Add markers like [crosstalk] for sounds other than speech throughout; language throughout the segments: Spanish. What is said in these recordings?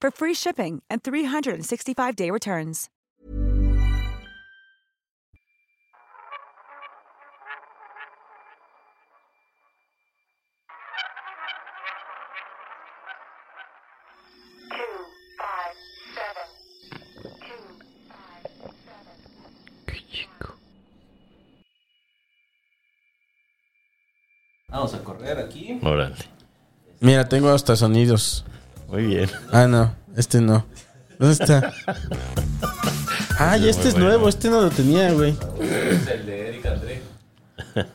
for free shipping and 365-day returns. two five seven two five seven. Vamos a correr aquí. Órale. Mira, tengo hasta sonidos. Muy bien. Ah, no, este no. ¿Dónde está? [laughs] Ay, este es bueno. nuevo, este no lo tenía, güey. Es el de Eric André. Es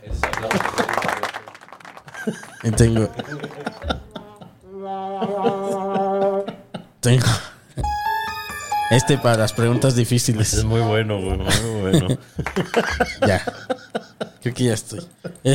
Y tengo. Tengo. Este para las preguntas Es difíciles. muy bueno, güey. Muy bueno. [laughs] Ya. Creo que ya estoy. [laughs]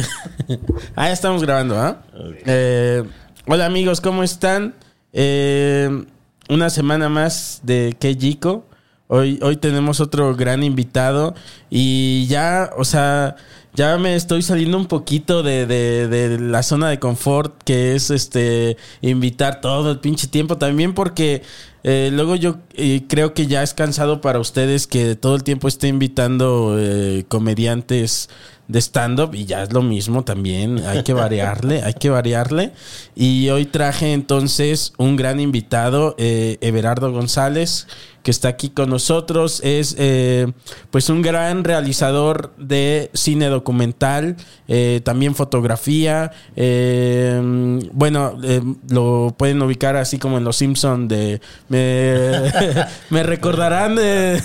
ah, ya estamos grabando, ¿ah? Eh, hola amigos, ¿cómo están? Eh, una semana más de Kejiko. Hoy, hoy tenemos otro gran invitado y ya, o sea, ya me estoy saliendo un poquito de, de- de la zona de confort que es este invitar todo el pinche tiempo también porque eh, luego yo eh, creo que ya es cansado para ustedes que todo el tiempo esté invitando eh, comediantes de stand-up y ya es lo mismo también, hay que variarle, hay que variarle. Y hoy traje entonces un gran invitado, eh, Everardo González, que está aquí con nosotros. Es eh, pues un gran realizador de cine documental, eh, también fotografía. eh, bueno, eh, lo pueden ubicar así como en Los Simpson de... Me, [laughs] me recordarán de,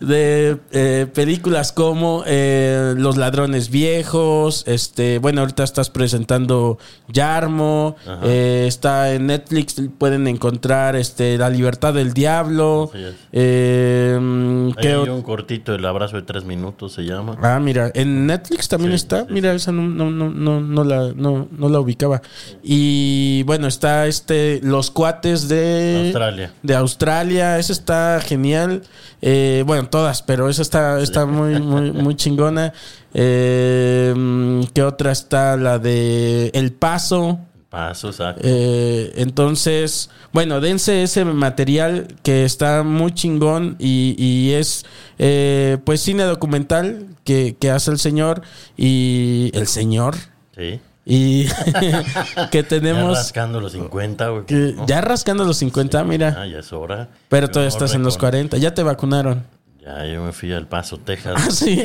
de, eh, películas como Los Ladrones Viejos. Este, bueno, ahorita estás presentando Yarmo. está en Netflix, pueden encontrar este, La Libertad del Diablo. Así Eh, mm, Hay ¿qué ot- un cortito, el abrazo de tres minutos se llama. Ah, mira, en Netflix también Sí, está. sí, mira, esa no, no, no, no, no la, no, no la ubicaba. Y bueno, está este Los Cuates de Australia. De Australia. Esa está genial. Eh, bueno, todas, pero esa está, está muy, muy, muy chingona. Eh, mm, ¿Qué otra está? La de El Paso. Paso, exacto. Eh, entonces, bueno, dense ese material que está muy chingón y, y es eh, pues cine documental que, que hace el señor y el señor sí. y [laughs] que Ya tenemos rascando los 50, güey. que- ¿no? ya rascando los 50, mira, Ah, ya es hora. pero todavía estás en los con- 40, ya te vacunaron. Ya, yo me fui al Paso, Texas. Ah, sí.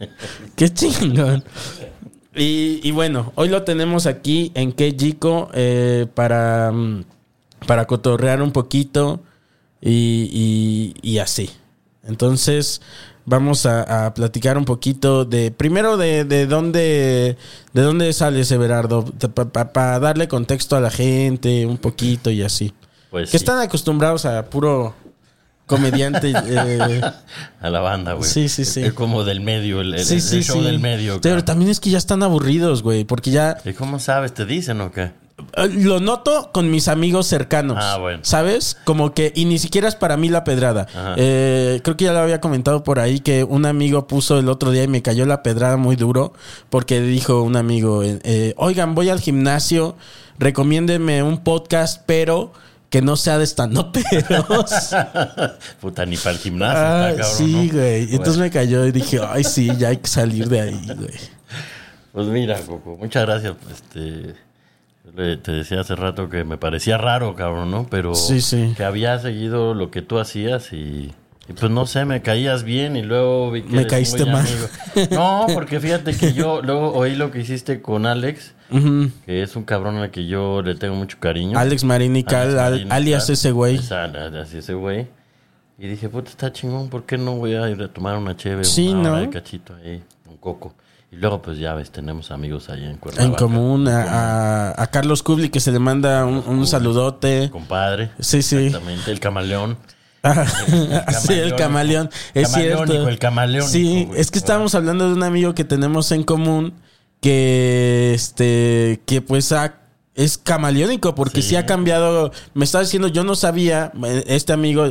[laughs] Qué chingón. Y, y bueno, hoy lo tenemos aquí en Kejiko eh, para, mm, para cotorrear un poquito y, y- y así. Entonces, vamos a, a platicar un poquito de. Primero, de, de dónde. ¿De dónde sales, Everardo? Para darle contexto a la gente, un poquito y así. Pues que sí, están acostumbrados a puro comediante. eh, [laughs] a la banda, güey. Sí, sí, sí. Es como del medio, el, el- Sí, el show sí. del medio. Pero también es que ya están aburridos, güey, porque ya ¿Y cómo sabes? ¿Te dicen o qué? eh, lo noto con mis amigos cercanos. Ah, bueno. ¿Sabes? Como que, y ni siquiera es para mí la pedrada. Eh, creo que ya lo había comentado por ahí que un amigo puso el otro día y me cayó la pedrada muy duro porque dijo un amigo, eh, eh, oigan, voy al gimnasio, recomiéndenme un podcast, pero que no sea de estandoperos. [laughs] Puta, ni para el gimnasio. Ah, está, cabrón, sí, güey. Y Entonces me cayó y dije, ay, sí, ya hay que salir de ahí, güey. Pues mira, Coco, muchas gracias. Este, te decía hace rato que me parecía raro, cabrón, ¿no? Pero Sí, sí. que había seguido lo que tú hacías y, y pues no sé, me caías bien y luego vi que Me caíste mal. amigo. No, porque fíjate que yo luego oí lo que hiciste con Alex, Ujú. que es un cabrón al que yo le tengo mucho cariño. Alex Marinical, al- alias ese güey. Así ese güey. Y dije, puta, está chingón, ¿por qué no voy a ir a tomar una cheve? Sí, una hora ¿no? de cachito ahí, un coco. Y luego, pues ya ves, tenemos amigos ahí en Cuernavaca. En común a, a- a Carlos Kubli que se le manda un, un saludote. Compadre. Sí, sí. Exactamente, el camaleón. [laughs] sí, el camaleón. Es cierto. el camaleónico, Sí, es que estábamos hablando de un amigo que tenemos en común que este que pues ha- es camaleónico porque sí. Sí. ha cambiado. Me estaba diciendo, yo no sabía, este amigo,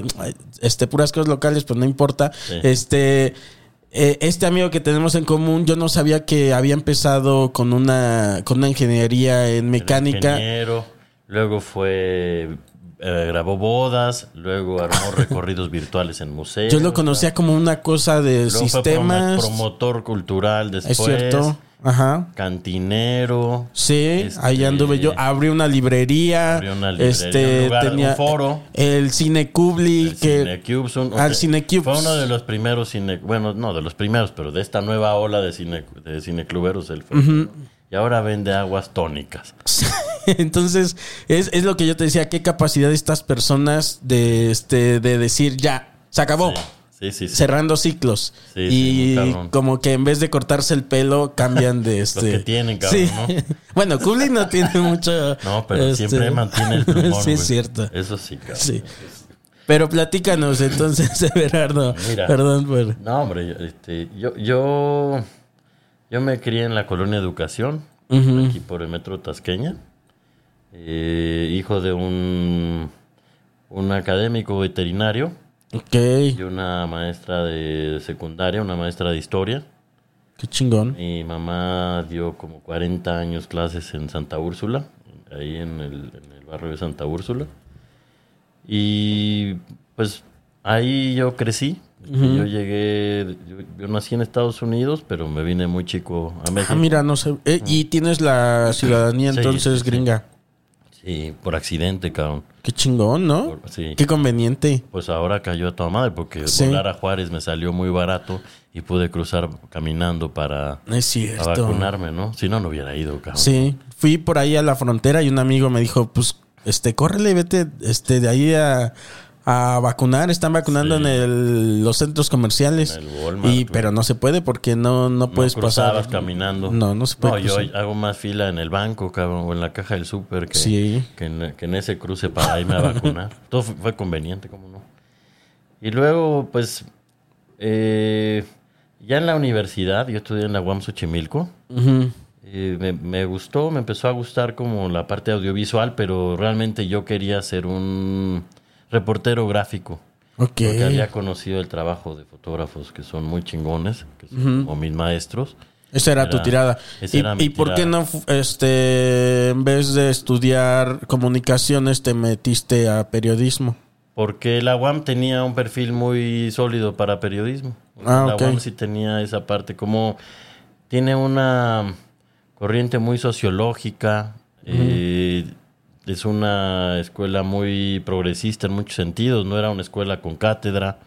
este puras cosas locales, pues no importa. Sí. Este eh, este amigo que tenemos en común, yo no sabía que había empezado con una con una ingeniería en mecánica. Ingeniero, luego fue. eh, grabó bodas, luego armó [laughs] recorridos virtuales en museos. Yo lo conocía como una cosa de Luego fue sistemas. promo- promotor cultural después. es cierto. Ajá. Cantinero. Sí, Este, ahí anduve yo. Abrí una librería. Abrió una librería, este, un lugar, tenía un foro. El Cine Kubli. El que, Cinecubes, un- al ok, Cinecubes. Fue uno de los primeros cine, bueno, no de los primeros, pero de esta nueva ola de cine de cinecluberos él fue. Y ahora vende aguas tónicas. [laughs] Entonces, es, es lo que yo te decía. Qué capacidad de estas personas de, este, de decir ya, se acabó. Sí, sí, sí. Cerrando ciclos. Y como que en vez de cortarse el pelo, cambian de [laughs] este. que tienen, cabrón, [laughs] bueno, Kubli no tiene [laughs] mucho. No, pero este, siempre mantiene el plumón, sí, es cierto. Eso sí, cabrón. Sí. Pero platícanos entonces, Everardo. Mira. Perdón por. No, hombre, yo, este, yo, yo, yo me crié en la colonia Educación, aquí por el metro Tasqueña, eh, hijo de un, un académico veterinario Ok, y una maestra de secundaria, una maestra de historia. qué chingón. Mi mamá dio como 40 años clases en Santa Úrsula, ahí en el, en el barrio de Santa Úrsula. Y pues ahí yo crecí. Yo llegué, yo, yo nací en Estados Unidos, pero me vine muy chico a México. Ah, mira, no sé. Eh, y tienes la ciudadanía entonces sí, sí. gringa. Sí, por accidente, cabrón. Qué chingón, ¿no? Por- sí. Qué conveniente. Pues ahora cayó a toda madre porque Sí. volar a Juárez me salió muy barato y pude cruzar caminando para, Es vacunarme, ¿no? Si no, no hubiera ido, cabrón. Sí, fui por ahí a la frontera y un amigo me dijo, pues, este, córrele, vete, este, de ahí a, a vacunar. Están vacunando Sí. en el- los centros comerciales. En el Walmart, y, pero no se puede porque no, no puedes no pasar. caminando. No, no se puede No, yo hago más fila en el banco, cabrón, o en la caja del súper que, Sí. que, en, que en ese cruce para irme a vacunar. [laughs] Todo fue, fue conveniente, ¿cómo no? Y luego, pues, eh, ya en la universidad, yo estudié en la UAM Xochimilco, eh, me, me gustó, me empezó a gustar como la parte audiovisual, pero realmente yo quería ser un reportero gráfico. Ok. Porque había conocido el trabajo de fotógrafos que son muy chingones, que son como mis maestros. Esa era, tu Era- tirada. esa ¿Y, y por qué tirada. no, este, en vez de estudiar comunicaciones, te metiste a periodismo? Porque la UAM tenía un perfil muy sólido para periodismo. Ah, la ok. UAM sí tenía esa parte, como tiene una corriente muy sociológica, eh, es una escuela muy progresista en muchos sentidos, no era una escuela con cátedra,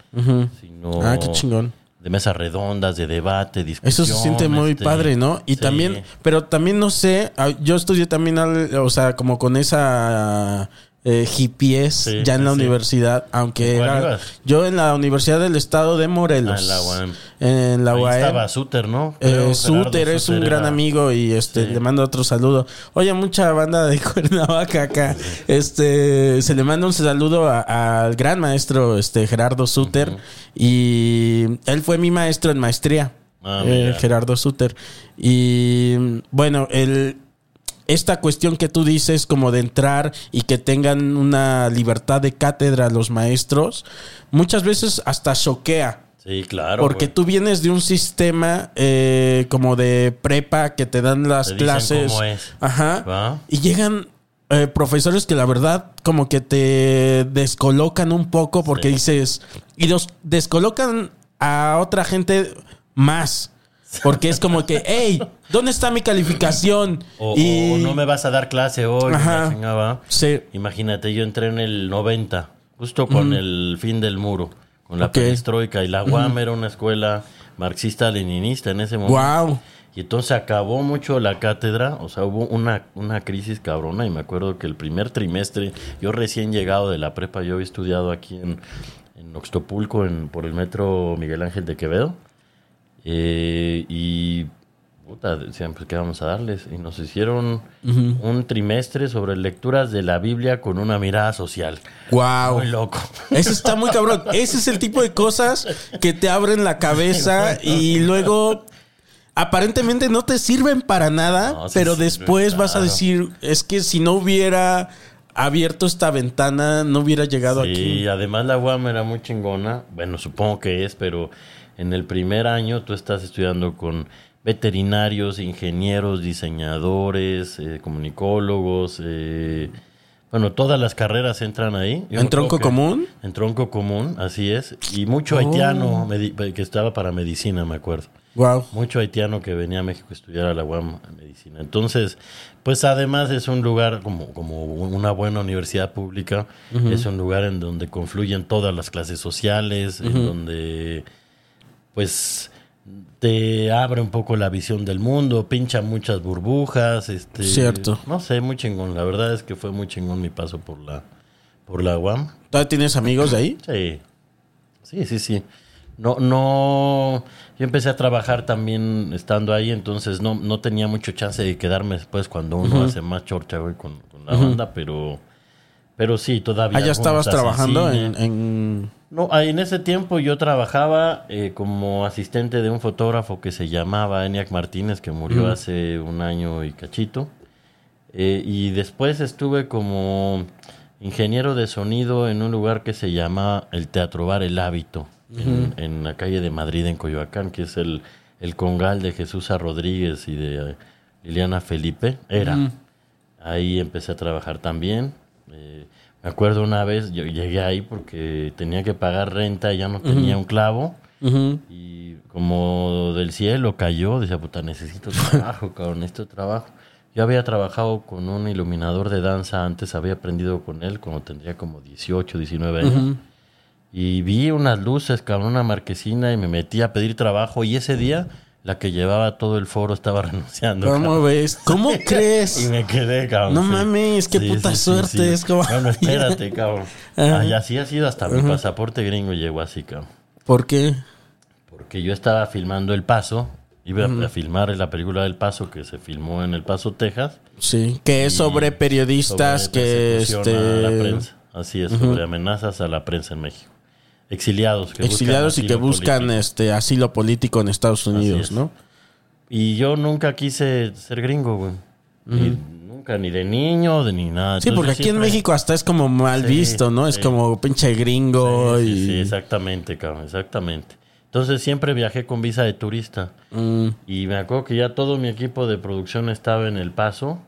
sino Ah, qué chingón. de mesas redondas, de debate, discusión. Eso se siente muy este, padre, ¿no? Y sí. también, pero también no sé, ah, yo estudié también, al- o sea, como con esa eh, hippies Sí, ya en la sí. universidad, aunque ¿En cuál era, ibas? yo en la Universidad del Estado de Morelos. Ah, en la UAM. En la Ahí UAM. estaba Suter, ¿no? Eh, Suter es un gran amigo y este Sí. le mando otro saludo. Oye, mucha banda de [laughs] Cuernavaca acá. Este se le manda un saludo al gran maestro este Gerardo Suter y él fue mi maestro en maestría. Ah, eh. Gerardo Suter. Y bueno, el esta cuestión que tú dices como de entrar y que tengan una libertad de cátedra los maestros, muchas veces hasta choquea. Sí, claro. Porque tú vienes de un sistema eh, como de prepa que te dan las Te clases. cómo es. Ajá. ¿Va? Y llegan eh, profesores que la verdad como que te descolocan un poco porque Sí. dices. Y los descolocan a otra gente más. Porque es como que, hey, ¿Dónde está mi calificación? O, y... o no me vas a dar clase hoy. Ajá. chingada. Sí. Imagínate, yo entré en el 90, justo con el fin del muro, con la Ok. perestroika. Y la UAM era una escuela marxista-leninista en ese momento. Wow. Y entonces acabó mucho la cátedra, o sea, hubo una, una crisis cabrona y me acuerdo que el primer trimestre, yo recién llegado de la prepa, yo había estudiado aquí en, en Oxtopulco, en, por el metro Miguel Ángel de Quevedo, eh, y puta, decían, pues, ¿qué vamos a darles? Y nos hicieron un trimestre sobre lecturas de la Biblia con una mirada social. Wow. Muy loco. Eso está muy cabrón. [laughs] Ese es el tipo de cosas que te abren la cabeza y luego aparentemente no te sirven para nada, No, sí pero después vas a decir, es que si no hubiera abierto esta ventana, no hubiera llegado Sí, aquí. además la UAM era muy chingona. Bueno, supongo que es, pero en el primer año tú estás estudiando con veterinarios, ingenieros, diseñadores, eh, comunicólogos. eh, bueno, todas las carreras entran ahí. Yo ¿En tronco que- común? En tronco común, así es. Y mucho Oh. haitiano que estaba para medicina, me acuerdo Wow. mucho haitiano que venía a México a estudiar a la UAM medicina. Entonces, pues además es un lugar como, como una buena universidad pública, es un lugar en donde confluyen todas las clases sociales, en donde pues te abre un poco la visión del mundo, pincha muchas burbujas, este Cierto. No sé, muy chingón. La verdad es que fue muy chingón mi paso por la por la UAM. ¿Todavía tienes amigos de ahí? Sí, sí, sí, sí. No, no, yo empecé a trabajar también estando ahí, entonces no, no tenía mucho chance de quedarme después cuando uno hace más chorcha, güey, con, con la banda, pero, pero sí, todavía. Ah, ya estabas trabajando en, en- No, ahí en ese tiempo yo trabajaba eh, como asistente de un fotógrafo que se llamaba Eniac Martínez, que murió hace un año y cachito. Eh, y después estuve como ingeniero de sonido en un lugar que se llama el Teatro Bar El Hábito, en, en la calle de Madrid, en Coyoacán, que es el, el congal de Jesús A. Rodríguez y de Liliana Felipe. Era. Ahí empecé a trabajar también. Eh, me acuerdo una vez, yo llegué ahí porque tenía que pagar renta y ya no tenía un clavo. Y como del cielo cayó, decía, puta, necesito trabajo, [laughs] cabrón, necesito trabajo. Yo había trabajado con un iluminador de danza antes, había aprendido con él cuando tendría como 18, 19 años. Y vi unas luces, cabrón, una marquesina y me metí a pedir trabajo. Y ese día, la que llevaba todo el foro estaba [laughs] renunciando. ¿Cómo cabrón. ves? ¿Cómo [laughs] Y crees? me quedé, cabrón. No sí. mames, qué puta suerte, es como- Bueno, espérate, [laughs] cabrón. Ajá. Ay, así ha sido hasta mi pasaporte gringo llegó así, cabrón. ¿Por qué? Porque yo estaba filmando El Paso. Iba a- a filmar la película del Paso que se filmó en El Paso, Texas. Sí, que es sobre periodistas sobre que persecución a la este prensa. Así es, sobre amenazas a la prensa en México. Exiliados que buscan exiliados y que buscan político. este asilo político en Estados Unidos, es. ¿no? Y yo nunca quise ser gringo, güey. Nunca, ni de niño, de ni nada. Sí, Entonces, porque aquí en México hasta es como mal Sí, visto, ¿no? Es como pinche gringo Sí, y sí, sí, exactamente, cabrón, exactamente. Entonces siempre viajé con visa de turista. Mm, Y me acuerdo que ya todo mi equipo de producción estaba en El Paso.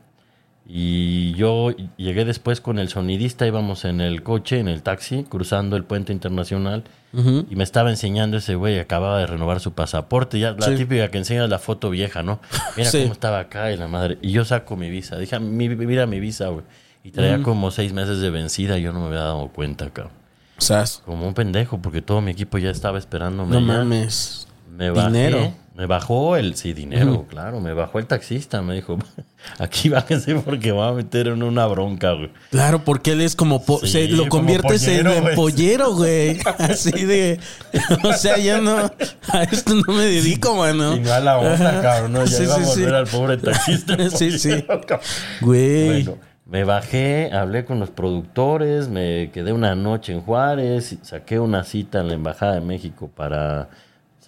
Y yo llegué después con el sonidista, íbamos en el coche, en el taxi, cruzando el puente internacional. Y me estaba enseñando ese güey, acababa de renovar su pasaporte. Ya la Sí. típica que enseñas la foto vieja, ¿no? Mira Sí. cómo estaba acá y la madre. Y yo saco mi visa. Dije, "Ah, mi, mira mi visa, güey. Y traía como seis meses de vencida y yo no me había dado cuenta, cabrón. Sea, Como un pendejo, porque todo mi equipo ya estaba esperándome. no allá. mames. Me bajé, Dinero. Me bajó el. Sí, dinero, claro. Me bajó el taxista. Me dijo, [laughs] aquí bájense porque va a meter en una bronca, güey. Claro, porque él es como po- Sí, se lo conviertes en, pollero, en güey. pollero, güey. [laughs] Así de, [laughs] o sea, ya no a esto no me dedico, mano. Y no a la onda, cabrón. No, ya Sí, iba sí, a volver sí. al pobre taxista. Sí, sí. pollero, cabrón. Güey. Bueno, me bajé, hablé con los productores, me quedé una noche en Juárez, saqué una cita en la Embajada de México para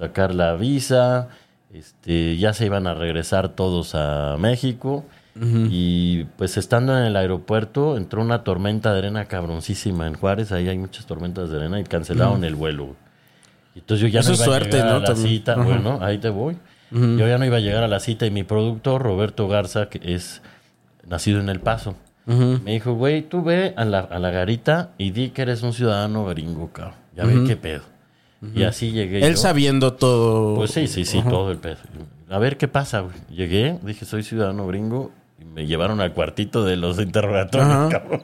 sacar la visa. Este, ya se iban a regresar todos a México. Y pues estando en el aeropuerto, entró una tormenta de arena cabroncísima en Juárez. Ahí hay muchas tormentas de arena y cancelaron el vuelo. Entonces yo ya Eso no es iba suerte, a llegar ¿no? a la También. cita. Bueno, ahí te voy. Yo ya no iba a llegar a la cita y mi productor, Roberto Garza, que es nacido en El Paso, me dijo, güey, tú ve a la, a la garita y di que eres un ciudadano gringo, cabrón. Ya ve qué pedo. Y así llegué Él yo. sabiendo todo. Pues sí, sí, sí, todo el pedo. A ver qué pasa, güey. Llegué, dije, soy ciudadano gringo. Y me llevaron al cuartito de los interrogatorios, cabrón.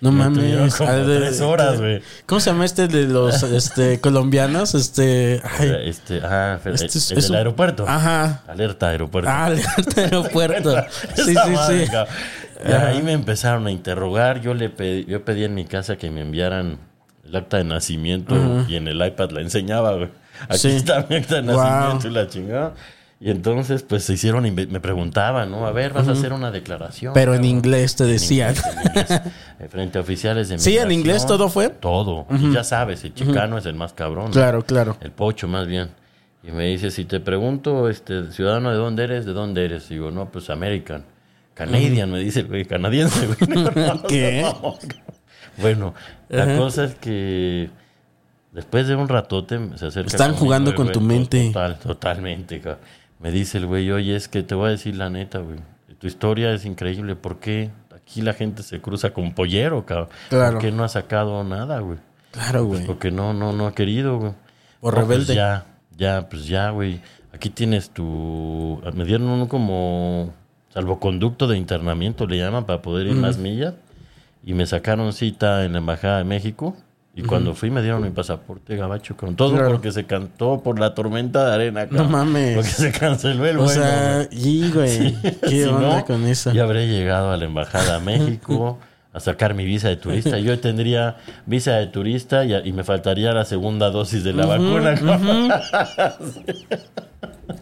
No Me mames. como de- tres horas, güey. ¿Cómo se llama este de los [laughs] este, colombianos? Este. Ay, Este, ah, este es- el es del un- aeropuerto. Ajá. Alerta aeropuerto. Ah, alerta [laughs] aeropuerto. Sí, sí, sí. Y ahí me empezaron a interrogar. Yo le pedí, yo pedí en mi casa que me enviaran el acta de nacimiento y en el iPad la enseñaba, güey. Aquí Sí. está mi acta de Wow. nacimiento y la chingada. Y entonces, pues se hicieron, me preguntaban, ¿no? A ver, vas a hacer una declaración. Pero en inglés te decían. En inglés, [laughs] eh, frente a oficiales de Sí, en inglés todo fue. Todo. Y ya sabes, el chicano es el más cabrón. Claro, claro. El pocho, más bien. Y me dice, si te pregunto, este, ciudadano, ¿de dónde eres? ¿De dónde eres? Digo, no, pues American. Canadian, me dice el güey, canadiense, güey. [laughs] [laughs] ¿Qué? Bueno, la cosa es que después de un ratote se acerca. Están conmigo jugando con güey, tu mente. Total, totalmente, cabrón. Me dice el güey, oye, es que te voy a decir la neta, güey. Tu historia es increíble. ¿Por qué aquí la gente se cruza con pollero, cabrón? Claro. ¿Por qué no ha sacado nada, güey? Claro, güey. Porque no, no, no ha querido, güey. Por No, pues rebelde. ya, ya, pues ya, güey. Aquí tienes tu... Me dieron un como salvoconducto de internamiento, le llaman, para poder ir más millas. Y me sacaron cita en la Embajada de México. Y cuando fui me dieron mi pasaporte gabacho con todo Claro. porque se cantó por la tormenta de arena. cabrón. mames. Porque se canceló el O vuelo. sea, y güey, [laughs] ¿qué Si onda no, con eso? Ya habré llegado a la embajada a México [laughs] a sacar mi visa de turista. Yo tendría visa de turista y, y me faltaría la segunda dosis de la vacuna. [laughs]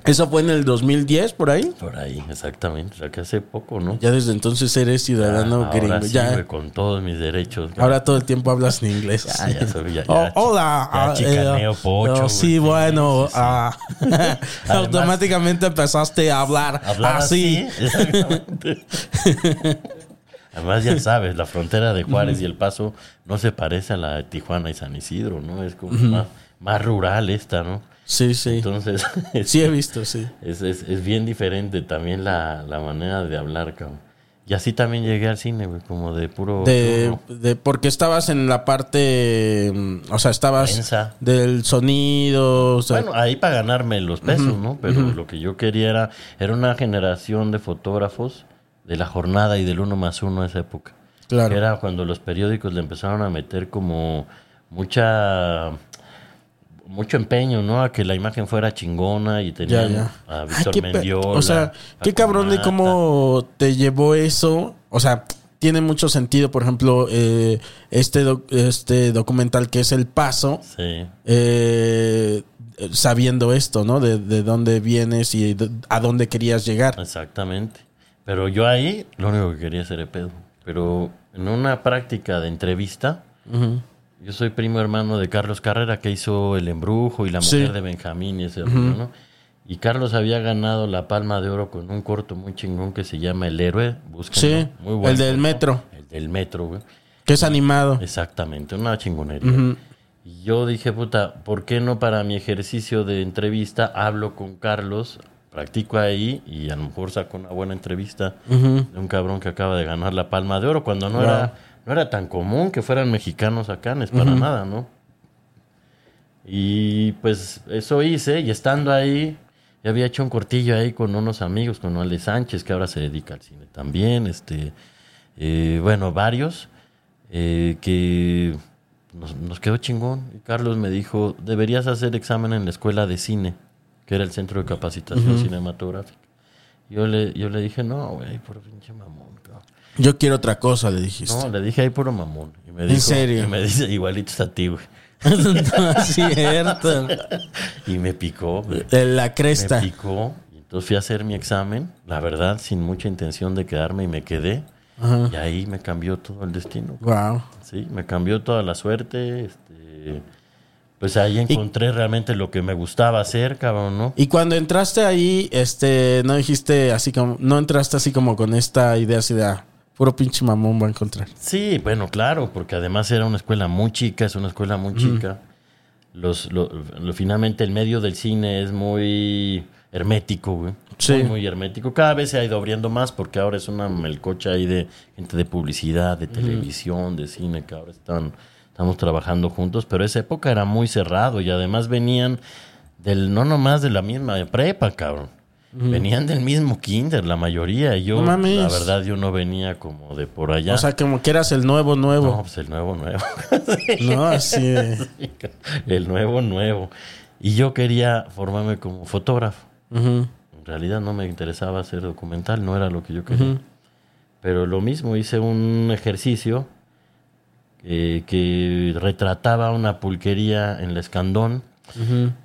Eso fue en el 2010, por ahí. Por ahí, exactamente. O sea, que hace poco, ¿no? Ya desde entonces eres ciudadano Ah, gringo. ahora sí, ya, con todos mis derechos. ahora todo el tiempo hablas en inglés. Ya, ya soy- ya- Oh, ya hola. ya ah, chicaneo eh, pocho, oh, güey. sí, bueno. Sí, sí. ah, [laughs] automáticamente empezaste a hablar, Hablar así. así. exactamente. [laughs] Además, ya [laughs] sabes, la frontera de Juárez y El Paso no se parece a la de Tijuana y San Isidro, ¿no? Es como más, más rural esta, ¿no? Sí, sí. Entonces, [laughs] Sí, he visto, sí. es, es, es bien diferente también la, la manera de hablar, cabrón. Y así también llegué al cine, güey, como de puro... De, de- porque estabas en la parte, mm, o sea, estabas Prensa. del sonido, o sea, Bueno, ahí para ganarme los pesos, ¿no? Pero lo que yo quería era, era una generación de fotógrafos de la jornada y del uno más uno a esa época. Claro. Que Era cuando los periódicos le empezaron a meter como mucha mucho empeño, ¿no? A que la imagen fuera chingona y tenían ya. a Víctor Mendiola. o sea, qué cabrón de cómo te llevó eso, o sea, tiene mucho sentido, por ejemplo, eh, este, doc- este documental que es El Paso, Sí. eh, sabiendo esto, ¿no? De, de dónde vienes y de- a dónde querías llegar. Exactamente. Pero yo ahí lo único que quería hacer era pedo. Pero en una práctica de entrevista, yo soy primo hermano de Carlos Carrera que hizo El Embrujo y La Sí. Mujer de Benjamín y ese rollo, ¿no? Y Carlos había ganado la Palma de Oro con un corto muy chingón que se llama El Héroe. Búsquenlo. Sí, muy bueno. el del metro. El del metro, güey. Que es animado. Exactamente, una chingonería. Y yo dije, puta, ¿por qué no para mi ejercicio de entrevista hablo con Carlos, practico ahí y a lo mejor saco una buena entrevista de un cabrón que acaba de ganar la Palma de Oro cuando no, Wow. era, no era tan común que fueran mexicanos acá, no es para nada, ¿no? Y pues eso hice y estando ahí, ya había hecho un cortillo ahí con unos amigos, con Ale Sánchez, que ahora se dedica al cine también, este, eh, bueno, varios, eh, que nos, nos quedó chingón. Y Carlos me dijo, deberías hacer examen en la escuela de cine, que era el centro de capacitación cinematográfica. Yo le, yo le dije, no, güey, por pinche mamón, cabrón". Yo quiero otra cosa, le dijiste. No, le dije ahí puro mamón. Y me ¿En dijo- serio? Y me dice, igualitos a ti, güey. [laughs] no es cierto. [laughs] Y me picó, güey. La Me cresta. picó. Y entonces fui a hacer mi examen, la verdad, sin mucha intención de quedarme y me quedé. Ajá. Y ahí me cambió todo el destino. Wow. Sí, me cambió toda la suerte. Este, pues ahí encontré realmente lo que me gustaba hacer, cabrón, ¿no? Y cuando entraste ahí, este, no dijiste así como, no entraste así como con esta idea así de, ah, puro pinche mamón va a encontrar. Sí, bueno, claro, porque además era una escuela muy chica, es una escuela muy chica. Los, lo- lo- finalmente el medio del cine es muy hermético, güey. Sí. Muy, muy hermético. Cada vez se ha ido abriendo más porque ahora es una melcocha ahí de gente de publicidad, de televisión, de cine, que ahora están estamos trabajando juntos, pero esa época era muy cerrado y además venían del, no nomás de la misma prepa, cabrón. Venían del mismo kinder, la mayoría. Yo, No mames. la verdad, yo no venía como de por allá. O sea, como que eras el nuevo, no, nuevo. pues el nuevo, nuevo. [laughs] No, así [laughs] el nuevo, nuevo. Y yo quería formarme como fotógrafo. En realidad no me interesaba hacer documental, no era lo que yo quería. Pero lo mismo, hice un ejercicio eh, que retrataba una pulquería en la Escandón.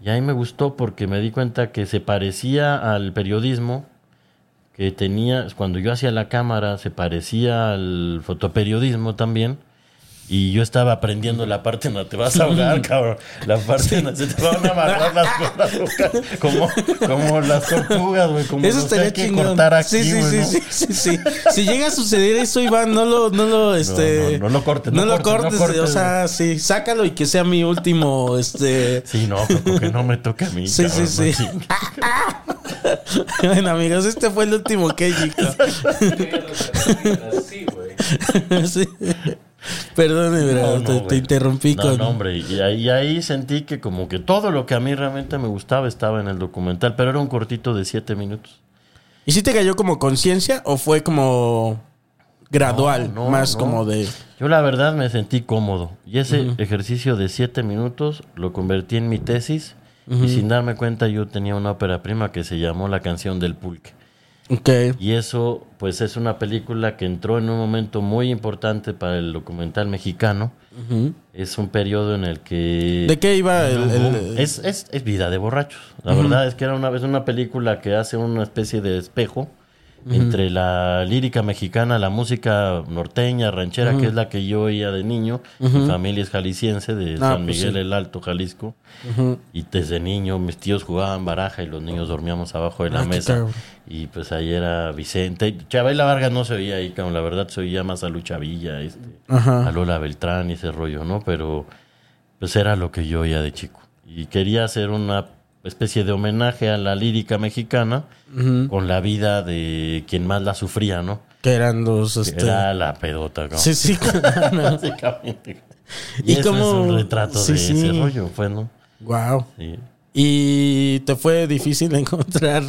Y ahí me gustó porque me di cuenta que se parecía al periodismo que tenía, cuando yo hacía la cámara, se parecía al fotoperiodismo también. Y yo estaba aprendiendo la parte en la te vas a ahogar, [laughs] cabrón. La parte en la se te van a amarrar las [laughs] cosas, como, como las tortugas, güey. Como Eso que estaría hay que chingón. cortar aquí, sí, sí, sí, ¿no? sí, sí, sí. Si llega a suceder eso, Iván, no lo, no lo, este, no, no lo cortes, no, no lo cortes, no cortes, cortes, o sea, sí, sácalo y que sea mi último, este. Sí, no, porque no me toca a mí. Sí, cabrón, sí, no sí. [laughs] bueno, amigos, este fue el último Kejiko. [laughs] Sí, No, no, te, interrumpí No, con. no, hombre, y ahí, y ahí sentí que como que todo lo que a mí realmente me gustaba estaba en el documental, pero era un cortito de siete minutos. ¿Y si te cayó como conciencia o fue como gradual? Más como de. Yo la verdad me sentí cómodo y ese ejercicio de siete minutos lo convertí en mi tesis y sin darme cuenta yo tenía una ópera prima que se llamó La canción del pulque. Y eso pues es una película que entró en un momento muy importante para el documental mexicano. Es un periodo en el que... ¿De qué iba el.? el- Es, es, es vida de borrachos. La verdad es que era una vez una película que hace una especie de espejo entre la lírica mexicana, la música norteña, ranchera, que es la que yo oía de niño. Mi familia es jalisciense, de Ah, San pues Miguel sí. el Alto, Jalisco. Y desde niño mis tíos jugaban baraja y los niños dormíamos abajo de la Ah, mesa. Y pues ahí era Vicente. Chabela Vargas no se oía ahí, cabrón. La verdad se oía más a Lucha Villa, este, a Lola Beltrán y ese rollo, ¿no? Pero pues era lo que yo oía de chico. Y quería hacer una especie de homenaje a la lírica mexicana con la vida de quien más la sufría, ¿no? Que eran los. Este... Era la pedota, cabrón. Sí, sí. [laughs] Básicamente. Y, ¿Y cómo- es un retrato sí, de sí. ese rollo, pues, ¿no? wow. Sí. ¿Y te fue difícil [laughs] encontrar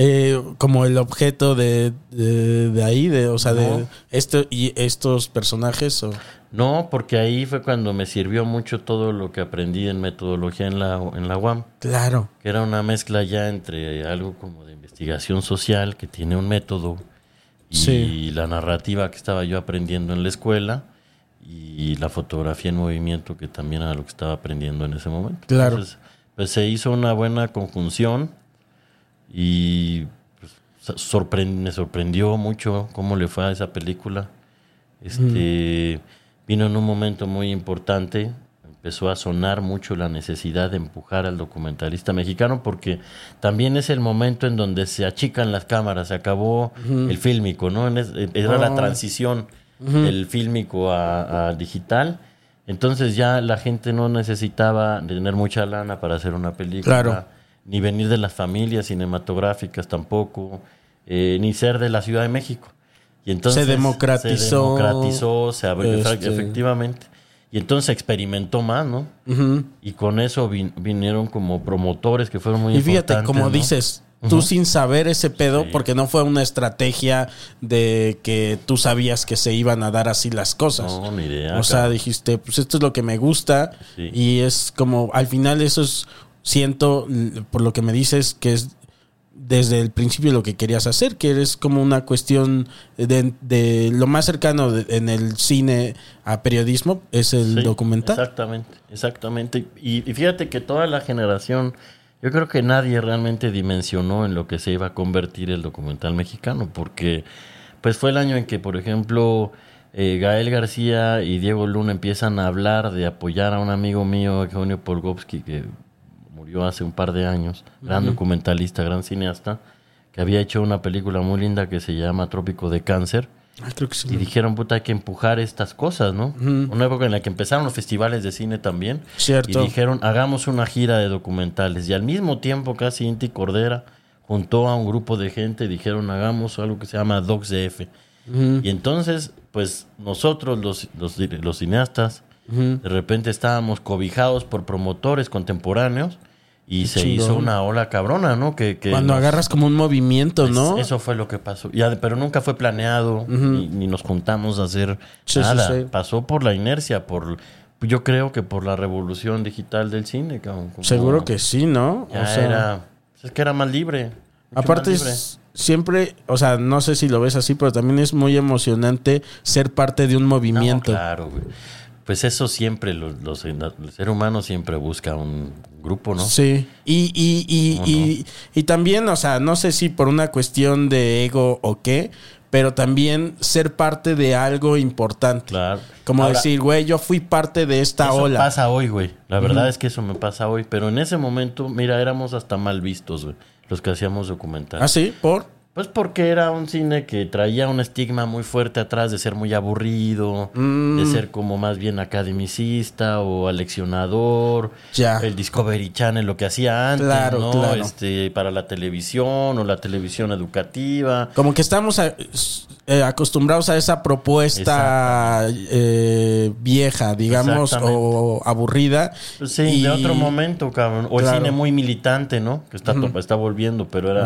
eh, como el objeto de, de, de ahí? De, o sea, de esto y estos personajes. O... No, porque ahí fue cuando me sirvió mucho todo lo que aprendí en metodología en la, en la UAM. Claro. que era una mezcla ya entre algo como de investigación social que tiene un método y Sí. la narrativa que estaba yo aprendiendo en la escuela y la fotografía en movimiento que también era lo que estaba aprendiendo en ese momento. Claro. Entonces, pues se hizo una buena conjunción y pues, me sorprendió mucho cómo le fue a esa película. Este vino en un momento muy importante. Empezó a sonar mucho la necesidad de empujar al documentalista mexicano porque también es el momento en donde se achican las cámaras, se acabó el fílmico, ¿no? Es- era la Oh. transición del fílmico a, a digital. Entonces ya la gente no necesitaba tener mucha lana para hacer una película, Claro. Ni venir de las familias cinematográficas tampoco, eh, ni ser de la Ciudad de México. Y entonces Se democratizó, se, democratizó, se abrió, este- efectivamente. Y entonces experimentó más, ¿no? Ujú. Y con eso vin- vinieron como promotores que fueron muy Y fíjate, importantes, como ¿no? dices, tú sin saber ese pedo, Sí. porque no fue una estrategia de que tú sabías que se iban a dar así las cosas. No, ni idea. O sea, dijiste, pues esto es lo que me gusta. Sí. Y es como, al final eso es, siento, por lo que me dices, que es desde el principio lo que querías hacer, que eres como una cuestión de, de lo más cercano de- en el cine a periodismo, es el Sí, documental. Exactamente, exactamente. Y, y fíjate que toda la generación, yo creo que nadie realmente dimensionó en lo que se iba a convertir el documental mexicano, porque pues fue el año en que, por ejemplo, eh, Gael García y Diego Luna empiezan a hablar de apoyar a un amigo mío, Eugenio Polgovsky, que murió hace un par de años, gran documentalista, gran cineasta, que había hecho una película muy linda que se llama Trópico de Cáncer. Ah, sí. Y dijeron, puta, hay que empujar estas cosas, ¿no? Una época en la que empezaron los festivales de cine también. Cierto. Y dijeron, hagamos una gira de documentales. Y al mismo tiempo, casi Inti Cordera juntó a un grupo de gente y dijeron, hagamos algo que se llama DocsDF. Y entonces, pues nosotros, los, los, los cineastas, De repente estábamos cobijados por promotores contemporáneos y se chingón. hizo una ola cabrona, ¿no? Que, que Cuando nos- agarras como un movimiento, ¿no? es- Eso fue lo que pasó. Ya, pero nunca fue planeado, ni, ni nos juntamos a hacer Sí, nada. sí. Pasó por la inercia, por yo creo que por la revolución digital del cine. cabrón, como- Seguro que sí, ¿no? ya o sea, era, es que era más libre. aparte más libre. es siempre, o sea, no sé si lo ves así, pero también es muy emocionante ser parte de un No, movimiento. claro, güey. Pues eso siempre, los, los- el ser humano siempre busca un grupo, ¿no? Sí. Y, y, y, ¿Cómo y, y también, o sea, no sé si por una cuestión de ego o qué, pero también ser parte de algo importante. Claro. Como Ahora, decir, güey, yo fui parte de esta Eso ola. pasa hoy, güey. La verdad es que eso me pasa hoy. Pero en ese momento, mira, éramos hasta mal vistos, güey. Los que hacíamos documentales. ¿Ah, sí? ¿Por? Pues porque era un cine que traía un estigma muy fuerte atrás de ser muy aburrido, Mm. de ser como más bien academicista o aleccionador. Ya. El Discovery Channel, lo que hacía antes, Claro, ¿no? claro. Este, para la televisión o la televisión educativa. Como que estamos a- eh, acostumbrados a esa propuesta eh, vieja, digamos, o aburrida. Pues sí, Y- de otro momento, cabrón. O Claro. el cine muy militante, ¿no? Que está, está volviendo, pero era.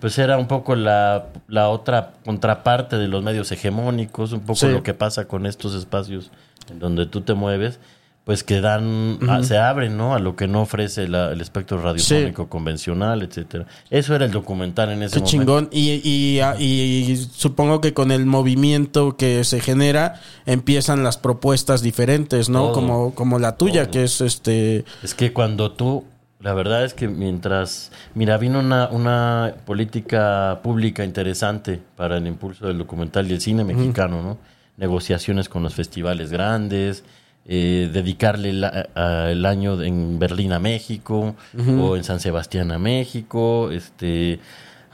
Pues era un poco la, la otra contraparte de los medios hegemónicos, un poco Sí. lo que pasa con estos espacios en donde tú te mueves, pues que dan, a- se abren, ¿no? A lo que no ofrece la- el espectro radiofónico convencional, etcétera. Eso era el documental en ese Qué momento. chingón. Y, y- y supongo que con el movimiento que se genera empiezan las propuestas diferentes, ¿no? Todo. Como, como la tuya, Todo. que es este. Es que cuando tú, la verdad es que mientras, mira, vino una, una política pública interesante para el impulso del documental y el cine mexicano, ¿no? Negociaciones con los festivales grandes, eh, dedicarle la- a- el año en Berlín a México o en San Sebastián a México, este...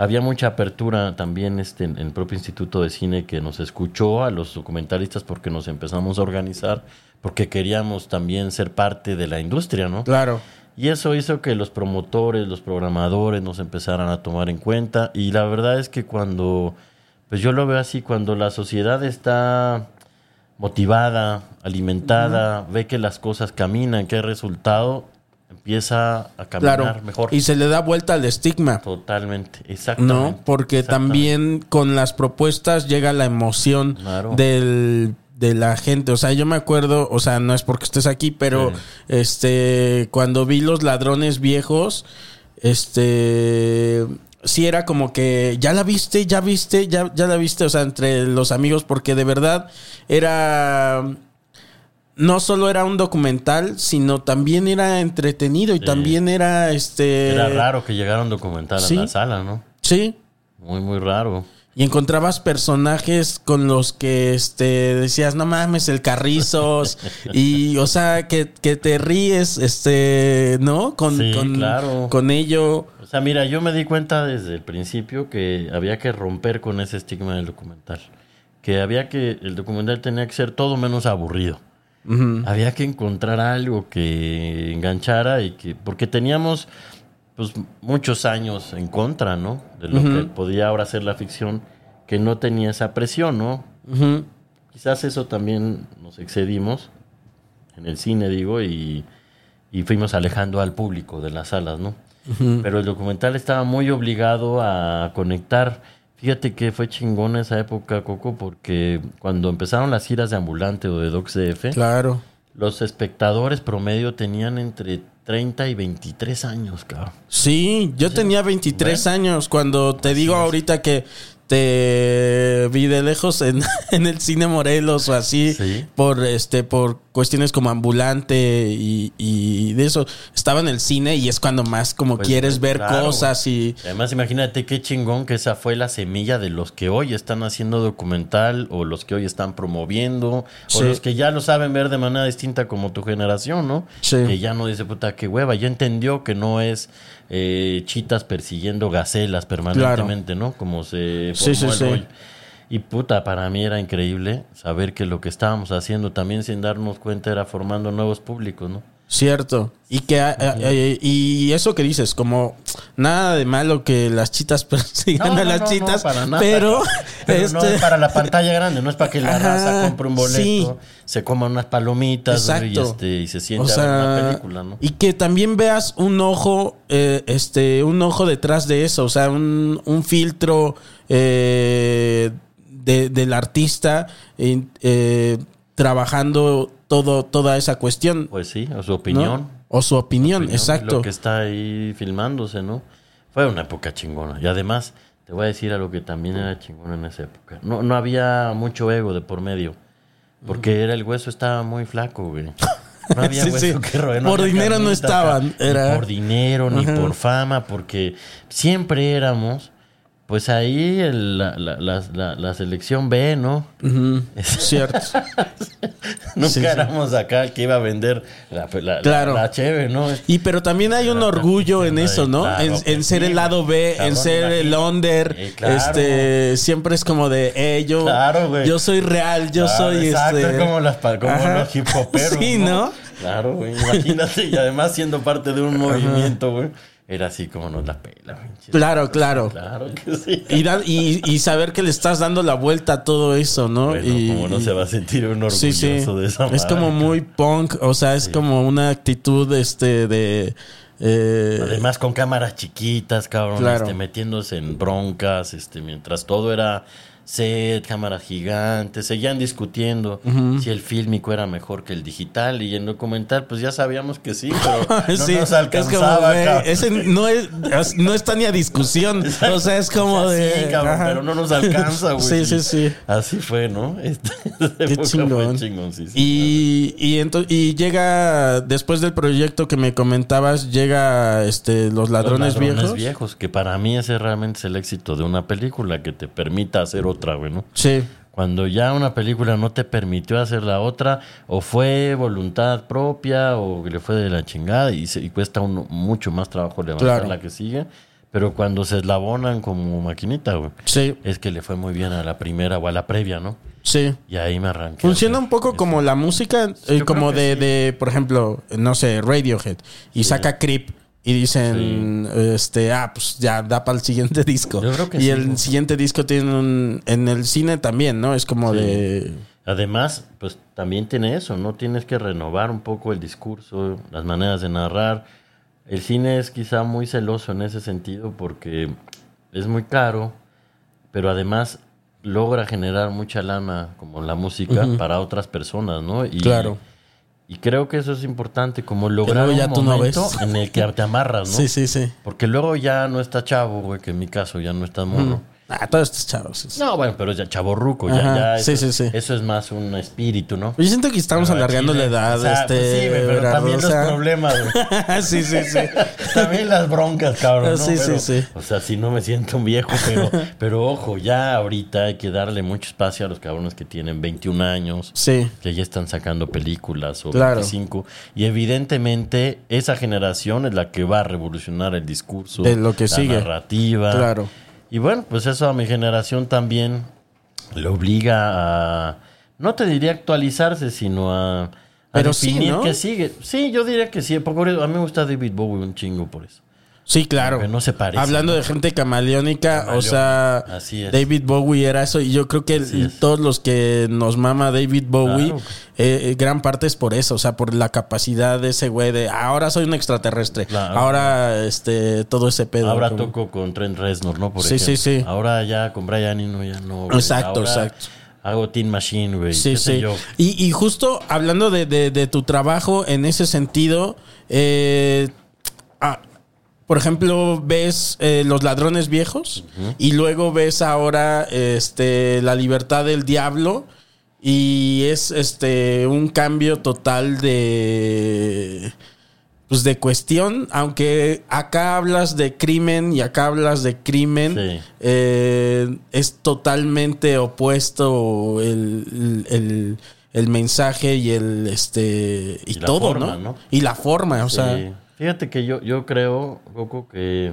Había mucha apertura también este, en el propio Instituto de Cine que nos escuchó a los documentalistas porque nos empezamos a organizar, porque queríamos también ser parte de la industria, ¿no? Claro. Y eso hizo que los promotores, los programadores nos empezaran a tomar en cuenta. Y la verdad es que cuando, pues yo lo veo así, cuando la sociedad está motivada, alimentada, ve que las cosas caminan, que hay resultado, empieza a caminar Claro. mejor. Y se le da vuelta al estigma. Totalmente, exactamente. ¿No? Porque exactamente. también con las propuestas llega la emoción Claro. del, de la gente. O sea, yo me acuerdo, o sea, no es porque estés aquí, pero Sí. este, cuando vi los ladrones viejos, este, sí era como que, ya la viste, ya viste, ya, ya la viste, o sea, entre los amigos, porque de verdad era... No solo era un documental, sino también era entretenido y Sí. también era este. Era raro que llegara un documental Sí. a la sala, ¿no? Sí, Muy, muy raro. Y encontrabas personajes con los que este decías, no mames, el carrizos. [laughs] y, o sea, que, que te ríes, este, ¿no? Con, Sí, con, claro. con ello. O sea, mira, yo me di cuenta desde el principio que había que romper con ese estigma del documental. Que había que, el documental tenía que ser todo menos aburrido. Había que encontrar algo que enganchara y que, porque teníamos pues muchos años en contra, ¿no? De lo que podía ahora ser la ficción, que no tenía esa presión, ¿no? Quizás eso también nos excedimos en el cine, digo, y, y fuimos alejando al público de las salas, ¿no? Pero el documental estaba muy obligado a conectar. Fíjate que fue chingón esa época, Coco, porque cuando empezaron las giras de ambulante o de DocsDF, Claro. los espectadores promedio tenían entre 30 y 23 años, cabrón. Sí, yo tenía 23 años cuando te digo ahorita que te vi de lejos en, [laughs] en el cine Morelos o así Sí. por este por cuestiones como ambulante y, y de eso estaba en el cine y es cuando más como Pues, quieres ver claro, cosas y Además, imagínate qué chingón que esa fue la semilla de los que hoy están haciendo documental o los que hoy están promoviendo Sí. o los que ya lo saben ver de manera distinta como tu generación, ¿no? Sí. Que ya no dice, puta, qué hueva, ya entendió que no es eh, chitas persiguiendo gacelas permanentemente, ¿no? Como se Sí, formó sí, el sí. Y puta, para mí era increíble saber que lo que estábamos haciendo también sin darnos cuenta era formando nuevos públicos, ¿no? Cierto. Y que eh, y eso que dices, como nada de malo que las chitas [laughs] persigan No, a no, las no, no, chitas, para nada. pero, [laughs] Pero no este, es para la pantalla grande, no es para que la Ajá, raza compre un boleto, sí. se coma unas palomitas y, este, y se o siente a ver una película, ¿no? y que también veas un ojo, eh, este, un ojo detrás de eso, o sea, un, un filtro eh, de- del artista eh, eh, trabajando todo, toda esa cuestión. Pues sí, o su ¿no? opinión. O su opinión, opinión, exacto. Lo que está ahí filmándose, ¿no? Fue una época chingona. Y además, te voy a decir algo que también era chingona en esa época. No, no había mucho ego de por medio. Porque era el hueso estaba muy flaco, güey. [laughs] No había Sí, hueso sí. que roer, Por dinero no estaban, Ni era- por dinero, ni por fama, porque siempre éramos, pues ahí el- la, la- la- la- selección B, ¿no? Ujú, [laughs] Cierto. Nunca Sí, sí. éramos acá el que iba a vender la, Claro. cheve, ¿no? Y pero también hay un orgullo en eso, ¿no? claro, en, en ser el lado B, en ser el under. Eh, claro. Este, siempre es como de, eh, yo, yo soy real, yo soy exacto, este. como, las, como Ajá. los hip hoperos. [laughs] Sí, ¿no? Claro, güey. Imagínate, y además siendo parte de un movimiento, güey. Era así como nos la pela. Claro, claro. Claro que sí. Y, da- y, y saber que le estás dando la vuelta a todo eso, ¿no? Bueno, y, como no se va a sentir un orgulloso Sí, sí. de esa Es como muy punk, o sea, es como una actitud este de eh, Además con cámaras chiquitas, cabrón, Claro. este, metiéndose en broncas, este, mientras todo era set, cámaras gigantes, seguían discutiendo si el fílmico era mejor que el digital y en documental pues ya sabíamos que sí, pero [laughs] no Sí, nos es como, alcanzaba, güey, cabrón. ese no es, no está ni a discusión. O sea, es como O sea, de. Sí, cabrón, pero no nos alcanza, [laughs] güey. Sí, sí, sí. Así fue, ¿no? [laughs] Este, Qué chingón. Chingón, sí, sí. Y, y, ento- y llega, después del proyecto que me comentabas, llega este Los Ladrones, Los ladrones Viejos. viejos, que para mí ese realmente es el éxito de una película que te permita hacer otra, güey, ¿no? Sí, Cuando ya una película no te permitió hacer la otra, o fue voluntad propia, o le fue de la chingada, y, se- y cuesta uno mucho más trabajo levantar Claro. la que sigue. Pero cuando se eslabonan como maquinita, güey, sí, es que le fue muy bien a la primera o a la previa, ¿no? sí. Y ahí me arranqué. Funciona a un poco eso. como la música, eh, como de, sí. de, por ejemplo, no sé, Radiohead, y saca Creep. Y dicen, este, ah, pues ya da para el siguiente disco. Yo creo que y sí, el siguiente disco tiene un. En el cine también, ¿no? Es como Sí. de. Además, pues también tiene eso, ¿no? Tienes que renovar un poco el discurso, las maneras de narrar. El cine es quizá muy celoso en ese sentido porque es muy caro, pero además logra generar mucha lana como la música para otras personas, ¿no? Y, Claro. Y creo que eso es importante, como lograr ya un tú no momento ves. en el que te amarras, ¿no? Sí, sí, sí. Porque luego ya no está chavo, güey, que en mi caso ya no está morro. Ah, todos estos chavos. No, bueno, pero ya chavorruco, ya, Ajá, ya. sí, eso, sí, sí. Eso es más un espíritu, ¿no? Yo siento que estamos Pero alargando Chile, la edad. o sea, este, pues sí, pero también o los problemas, [laughs] sí, sí, sí. [laughs] También las broncas, cabrón. ¿no? Sí, sí, sí. O sea, si no me siento un viejo, pero, [laughs] pero ojo, ya ahorita hay que darle mucho espacio a los cabrones que tienen 21 años, Sí, que ya están sacando películas o Claro. 25. Y evidentemente esa generación es la que va a revolucionar el discurso, De lo que la sigue. narrativa. claro. Y bueno, pues eso a mi generación también le obliga a, no te diría actualizarse, sino a, a Pero sí, definir ¿no? qué sigue. Sí, yo diría que sí. Porque a mí me gusta David Bowie un chingo por eso. Sí, claro. Porque no se parece, Hablando ¿no? de gente camaleónica, o sea, así es. David Bowie era eso. Y yo creo que todos los que nos mama David Bowie, Claro. eh, eh, gran parte es por eso. O sea, por la capacidad de ese güey de ahora soy un extraterrestre. Claro. Ahora, este, todo ese pedo. Ahora como- toco con Trent Reznor, ¿no? Por Sí, sí, ejemplo. sí. Ahora ya con Brian Eno ya no. güey. Exacto, Ahora exacto. Hago Teen Machine, güey. Sí, sí. yo. Y, y justo hablando de, de- de tu trabajo en ese sentido, eh, ah, por ejemplo, ves eh, Los Ladrones Viejos y luego ves ahora este, La Libertad del Diablo y es este un cambio total de pues de cuestión, aunque acá hablas de crimen y acá hablas de crimen, Sí. eh, es totalmente opuesto el, el- el mensaje y el este y, Y todo, forma, ¿no? ¿no? Y la forma, o sea. Fíjate que yo, yo creo, Coco, que,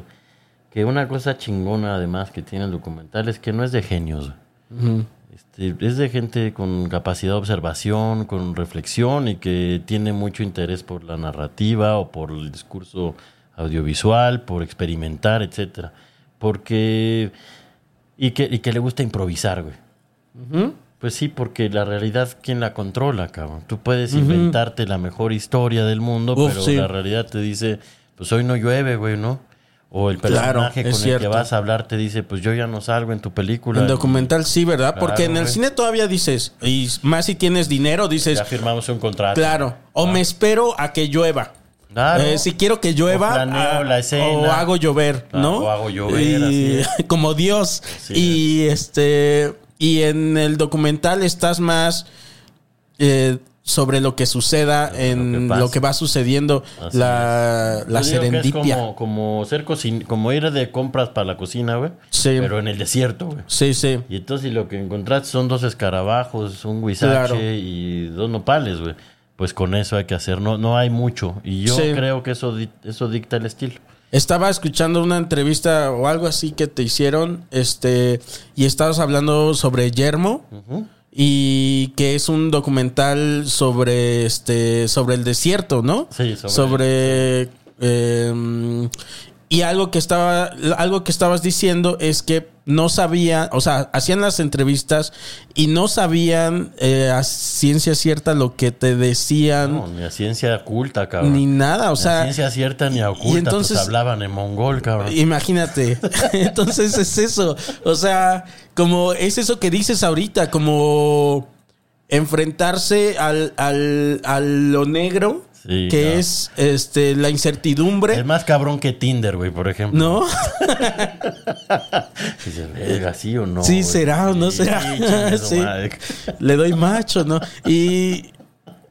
que una cosa chingona además que tiene el documental es que no es de genios. Este, es de gente con capacidad de observación, con reflexión y que tiene mucho interés por la narrativa o por el discurso audiovisual, por experimentar, etcétera. Porque. Y que, y que le gusta improvisar, güey. Pues sí, porque la realidad, ¿quién la controla, cabrón? Tú puedes inventarte la mejor historia del mundo, Uf, pero sí. la realidad te dice, pues hoy no llueve, güey, ¿no? O el personaje con el que vas a hablar te dice, pues yo ya no salgo en tu película. En documental sí, ¿verdad? Porque en el güey. cine todavía dices, y más si tienes dinero, dices, Ya firmamos un contrato. claro, o me espero a que llueva. Claro. Eh, si quiero que llueva, O planeo ah, la escena. o hago llover, Claro, ¿no? o hago llover, Y- así [laughs] como Dios. Así y este y en el documental estás más eh, sobre lo que suceda en que lo que, va sucediendo, Así la, la serendipia. como, como ser cocin- como ir de compras para la cocina, güey. Sí. Pero en el desierto, güey. Sí, sí. Y entonces lo que encontraste son dos escarabajos, un guisache Claro. y dos nopales, güey. Pues con eso hay que hacer, no, no hay mucho. Y yo Sí. creo que eso, eso dicta el estilo. Estaba escuchando una entrevista o algo así que te hicieron, este, y estabas hablando sobre Yermo y que es un documental sobre, este, sobre el desierto, ¿no? Sí, sobre- sobre eh, y algo que estaba, algo que estabas diciendo es que no sabía, o sea, hacían las entrevistas y no sabían eh, a ciencia cierta lo que te decían No, ni a ciencia oculta, cabrón. ni nada, o Ni a ciencia cierta ni a oculta. entonces- pues hablaban en mongol, cabrón. Imagínate. [laughs] [laughs] Entonces es eso. O sea, como es eso que dices ahorita, como enfrentarse al, al, a lo negro, Sí, que no. es este la incertidumbre, Es más cabrón que Tinder, güey, por ejemplo. ¿no? [laughs] Dices, "Verga, ¿sí o no? Sí, güey?" será o no Sí, será. Sí. [laughs] Le doy macho, ¿no? Y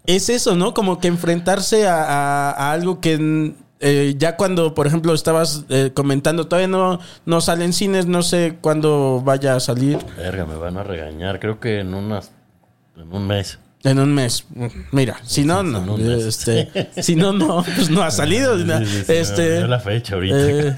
es eso, ¿no? Como que enfrentarse a, a- a algo que eh, ya cuando, por ejemplo, estabas eh, comentando, todavía no, no salen cines, no sé cuándo vaya a salir. Verga, me van a regañar. Creo que en unas... En un mes. En un mes. Mira, si no, no. Este, si no, no, [laughs] pues no ha salido. Este, dio la fecha ahorita. eh,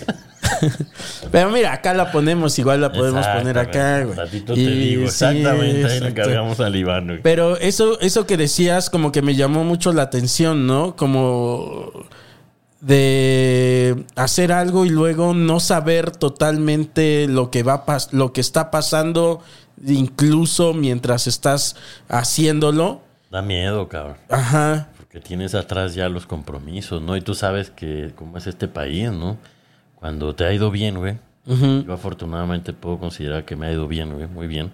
[laughs] pero mira, acá la ponemos, igual la podemos poner acá, güey. Ratito te digo, sí, exactamente. ahí le cargamos al Iván, güey. Pero eso, eso que decías, como que me llamó mucho la atención, ¿no? Como de hacer algo y luego no saber totalmente lo que va lo que está pasando, incluso mientras estás haciéndolo. Da miedo, cabrón. Ajá. Porque tienes atrás ya los compromisos, ¿no? Y tú sabes que cómo es este país, ¿no? Cuando te ha ido bien, güey. Yo afortunadamente puedo considerar que me ha ido bien, güey. Muy bien.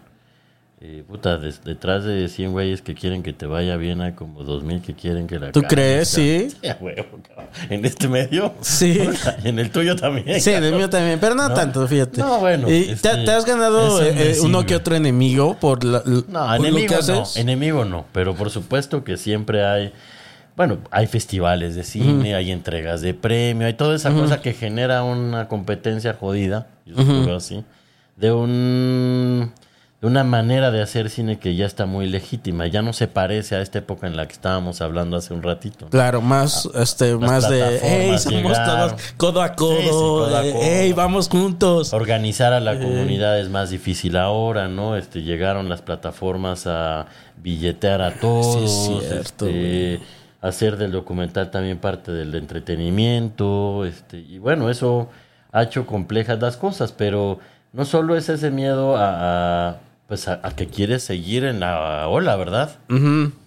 Eh, puta, detrás de 100 güeyes que quieren que te vaya bien, hay como 2000 que quieren que la ¿Tú crees? Sí. [laughs] Huevo. En este medio. Sí. [laughs] En el tuyo también. Sí, en el mío también, pero no, No. tanto, fíjate. No, bueno, Y te, este, te has ganado eh, decir, uno que otro enemigo por, la, No, por lo enemigo que no, enemigo no, pero por supuesto que siempre hay, bueno, hay festivales de cine, hay entregas de premio, hay toda esa cosa que genera una competencia jodida, yo veo así, de un de una manera de hacer cine que ya está muy legítima, ya no se parece a esta época en la que estábamos hablando hace un ratito. ¿no? Claro, más, este, más de, hey, somos todos codo a codo, Sí, sí, codo a eh, codo. hey, vamos juntos. Organizar a la comunidad es más difícil ahora, ¿no? Este, llegaron las plataformas a billetear a todos, Sí, es cierto, este, hacer del documental también parte del entretenimiento, este, y bueno, eso ha hecho complejas las cosas, pero no solo es ese miedo a, a, pues a, a que quieres seguir en la ola, ¿verdad?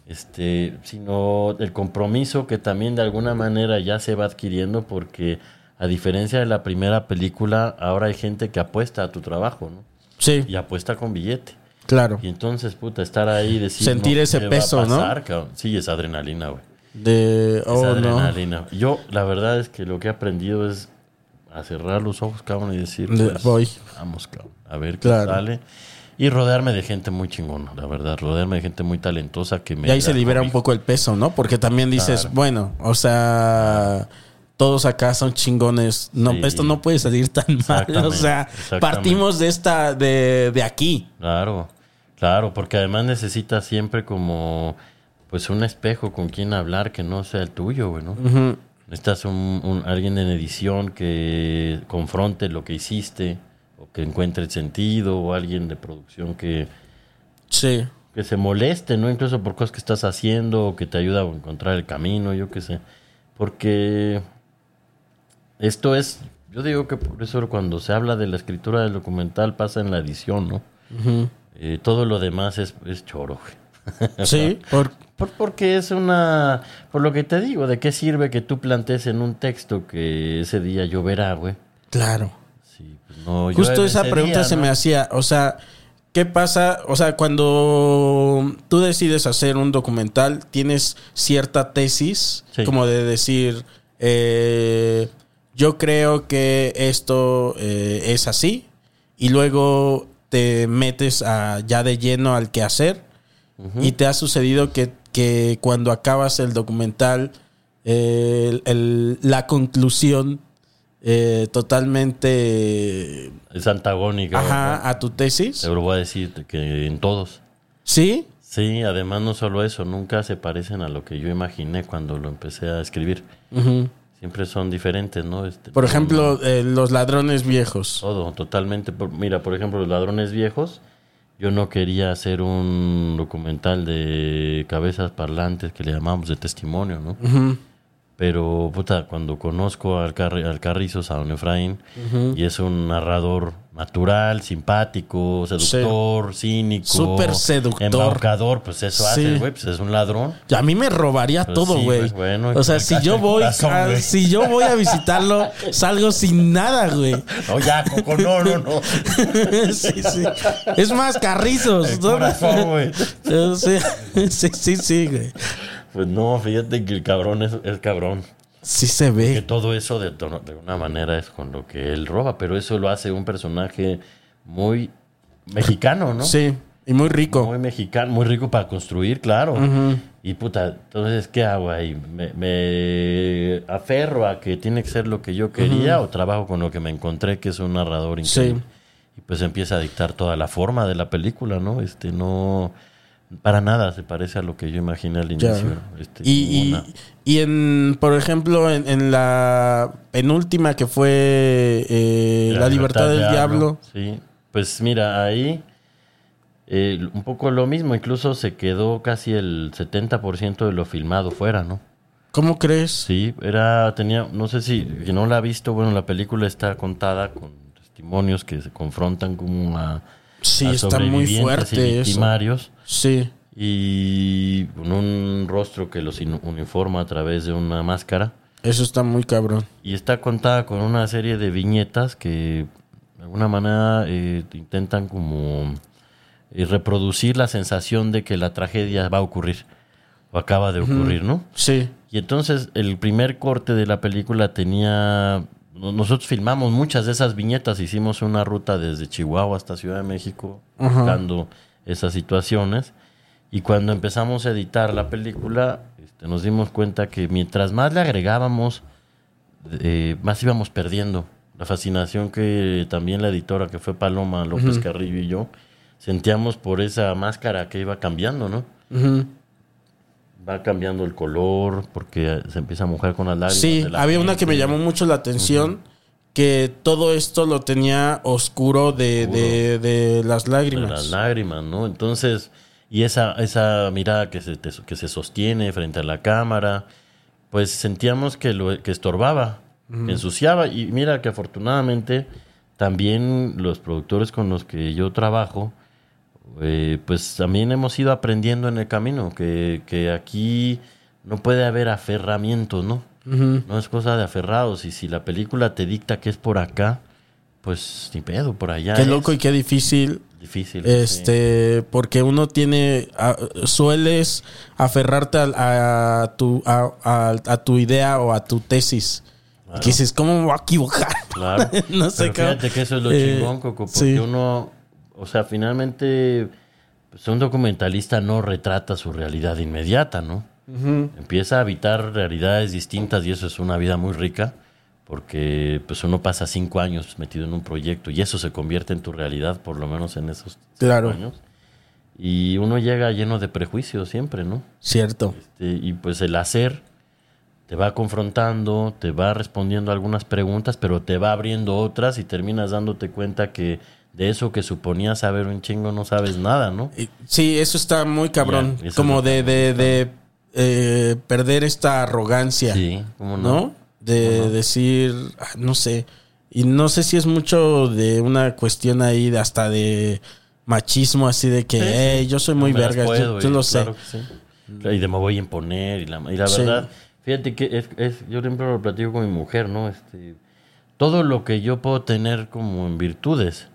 Este, sino el compromiso que también de alguna manera ya se va adquiriendo porque a diferencia de la primera película, ahora hay gente que apuesta a tu trabajo, ¿no? Sí, Y apuesta con billete. claro. Y entonces, puta, estar ahí y decir... Sentir ese ¿qué va a peso, ¿no? cabrón? Sí, es adrenalina, güey. De, Es oh, no. adrenalina. Yo, la verdad es que lo que he aprendido es a cerrar los ojos, cabrón, y decir, De- pues, voy. vamos, cabrón, a ver qué Claro. sale. Y rodearme de gente muy chingona, la verdad. Rodearme de gente muy talentosa que me... Y ahí se libera un poco el peso, ¿no? Porque también dices, Claro. bueno, o sea, todos acá son chingones. No, Sí. esto no puede salir tan mal. O sea, partimos de esta, de, de aquí. Claro, claro, porque además necesitas siempre como pues un espejo con quien hablar que no sea el tuyo, güey, ¿no? Necesitas un, un- alguien en edición que confronte lo que hiciste o que encuentre el sentido o alguien de producción que Sí. que se moleste, ¿no? Incluso por cosas que estás haciendo o que te ayuda a encontrar el camino, yo qué sé. Porque esto es, yo digo que por eso cuando se habla de la escritura del documental pasa en la edición, ¿no? Eh, todo lo demás es, es choro. güey. [laughs] Sí, por, Por- porque es una, por lo que te digo, ¿de qué sirve que tú plantees en un texto que ese día lloverá, güey? claro. No Justo esa pregunta día, se ¿no? me hacía, o sea, ¿qué pasa? O sea, cuando tú decides hacer un documental, tienes cierta tesis, Sí. como de decir, eh, yo creo que esto eh, es así, y luego te metes a, ya de lleno al quehacer, y te ha sucedido que, que cuando acabas el documental, eh, el- el- la conclusión eh, totalmente Es antagónica. a tu tesis. Te lo voy a decir que en todos. ¿Sí? Sí, además no solo eso, nunca se parecen a lo que yo imaginé cuando lo empecé a escribir. Siempre son diferentes, ¿no? Este, Por ejemplo, eh, los ladrones viejos. Todo, totalmente. Por- Mira, por ejemplo, Los Ladrones Viejos. Yo no quería hacer un documental de cabezas parlantes que le llamamos de testimonio, ¿no? Pero, puta, cuando conozco al, Carri- al Carrizos, a Don Efraín, y es un narrador natural, simpático, seductor, cínico. Súper seductor. Embaucador, pues eso Sí. hace, güey, pues es un ladrón. A mí me robaría Pues todo, sí, güey. pues, bueno, o sea, si yo [laughs] voy, corazón, a, si yo voy a visitarlo, salgo sin nada, güey. [laughs] No, ya, Coco, no, no, no. [laughs] sí, sí. Es más, carrizos. El ¿no? corazón, güey. Yo. Sí, sí, sí, güey. Pues no, fíjate que el cabrón es, es cabrón. Sí se Que ve. todo eso de, de una manera es con lo que él roba, pero eso lo hace un personaje muy mexicano, ¿no? Sí, y muy rico. Muy mexicano, muy rico para construir, claro. Y puta, entonces, ¿qué hago ahí? ¿Me, me aferro a que tiene que ser lo que yo quería o trabajo con lo que me encontré, que es un narrador increíble? Y pues empieza a dictar toda la forma de la película, ¿no? Este, no... Para nada se parece a lo que yo imaginé al inicio. Este, Y, y, en, por ejemplo, en, en la penúltima que fue eh, La, Libertad del Diablo. Sí, pues mira, ahí eh, un poco lo mismo, incluso se quedó casi el 70% de lo filmado fuera, ¿no? ¿Cómo crees? Sí, era, tenía, no sé si, si no la ha visto, bueno, la película está contada con testimonios que se confrontan como a, Sí, a está muy y fuerte eso. victimarios Sí. y con un rostro que los uniforma a través de una máscara. Eso está muy cabrón. Y está contada con una serie de viñetas que de alguna manera eh, intentan como eh, reproducir la sensación de que la tragedia va a ocurrir o acaba de ocurrir, ¿no? Sí. Y entonces el primer corte de la película tenía... no- Nosotros filmamos muchas de esas viñetas, hicimos una ruta desde Chihuahua hasta Ciudad de México Ajá. buscando esas situaciones. Y cuando empezamos a editar la película, este, nos dimos cuenta que mientras más le agregábamos, eh, más íbamos perdiendo. La fascinación que también la editora, que fue Paloma López Carrillo y yo, sentíamos por esa máscara que iba cambiando, ¿no? Ujú. Va cambiando el color porque se empieza a mojar con las lágrimas. Sí, de la había una que me llamó mucho la atención. Que todo esto lo tenía oscuro de, de, de las de lágrimas. las lágrimas, ¿no? Entonces, y esa, esa mirada que se, te- que se sostiene frente a la cámara, pues sentíamos que, lo, que estorbaba, que ensuciaba. Y mira que afortunadamente también los productores con los que yo trabajo, eh, pues también hemos ido aprendiendo en el camino, que, que aquí no puede haber aferramientos, ¿no? No es cosa de aferrados. Y si la película te dicta que es por acá, pues ni pedo, por allá. Qué es. loco y qué difícil. Difícil. sí. Este, porque uno tiene, a- sueles aferrarte a, a tu, a, tu idea o a tu tesis. Y que dices, ¿cómo me voy a equivocar? Claro. [laughs] no sé Pero fíjate que eso es lo Eh, chingón, Coco, porque sí. uno, o sea, finalmente, pues un documentalista no retrata su realidad inmediata, ¿no? Empieza a habitar realidades distintas y eso es una vida muy rica, porque pues uno pasa cinco años metido en un proyecto y eso se convierte en tu realidad, por lo menos en esos cinco Claro. años. Y uno llega lleno de prejuicios siempre, ¿no? Cierto. Este, y pues el hacer te va confrontando, te va respondiendo algunas preguntas, pero te va abriendo otras y terminas dándote cuenta que de eso que suponías saber un chingo no sabes nada, ¿no? Sí, eso está muy cabrón. Como de, de, de, eh, perder esta arrogancia. Sí, ¿cómo no? ¿no? De decir, ah, no sé. Y no sé si es mucho de una cuestión ahí de hasta de machismo, así de que, Sí, sí. "Ey, yo soy muy No verga, yo, puedo, yo y lo sé. claro que sí. Y de me voy a imponer. Y la, y la verdad, fíjate que es, es- yo siempre lo platico con mi mujer, ¿no? Este, todo lo que yo puedo tener como en virtudes,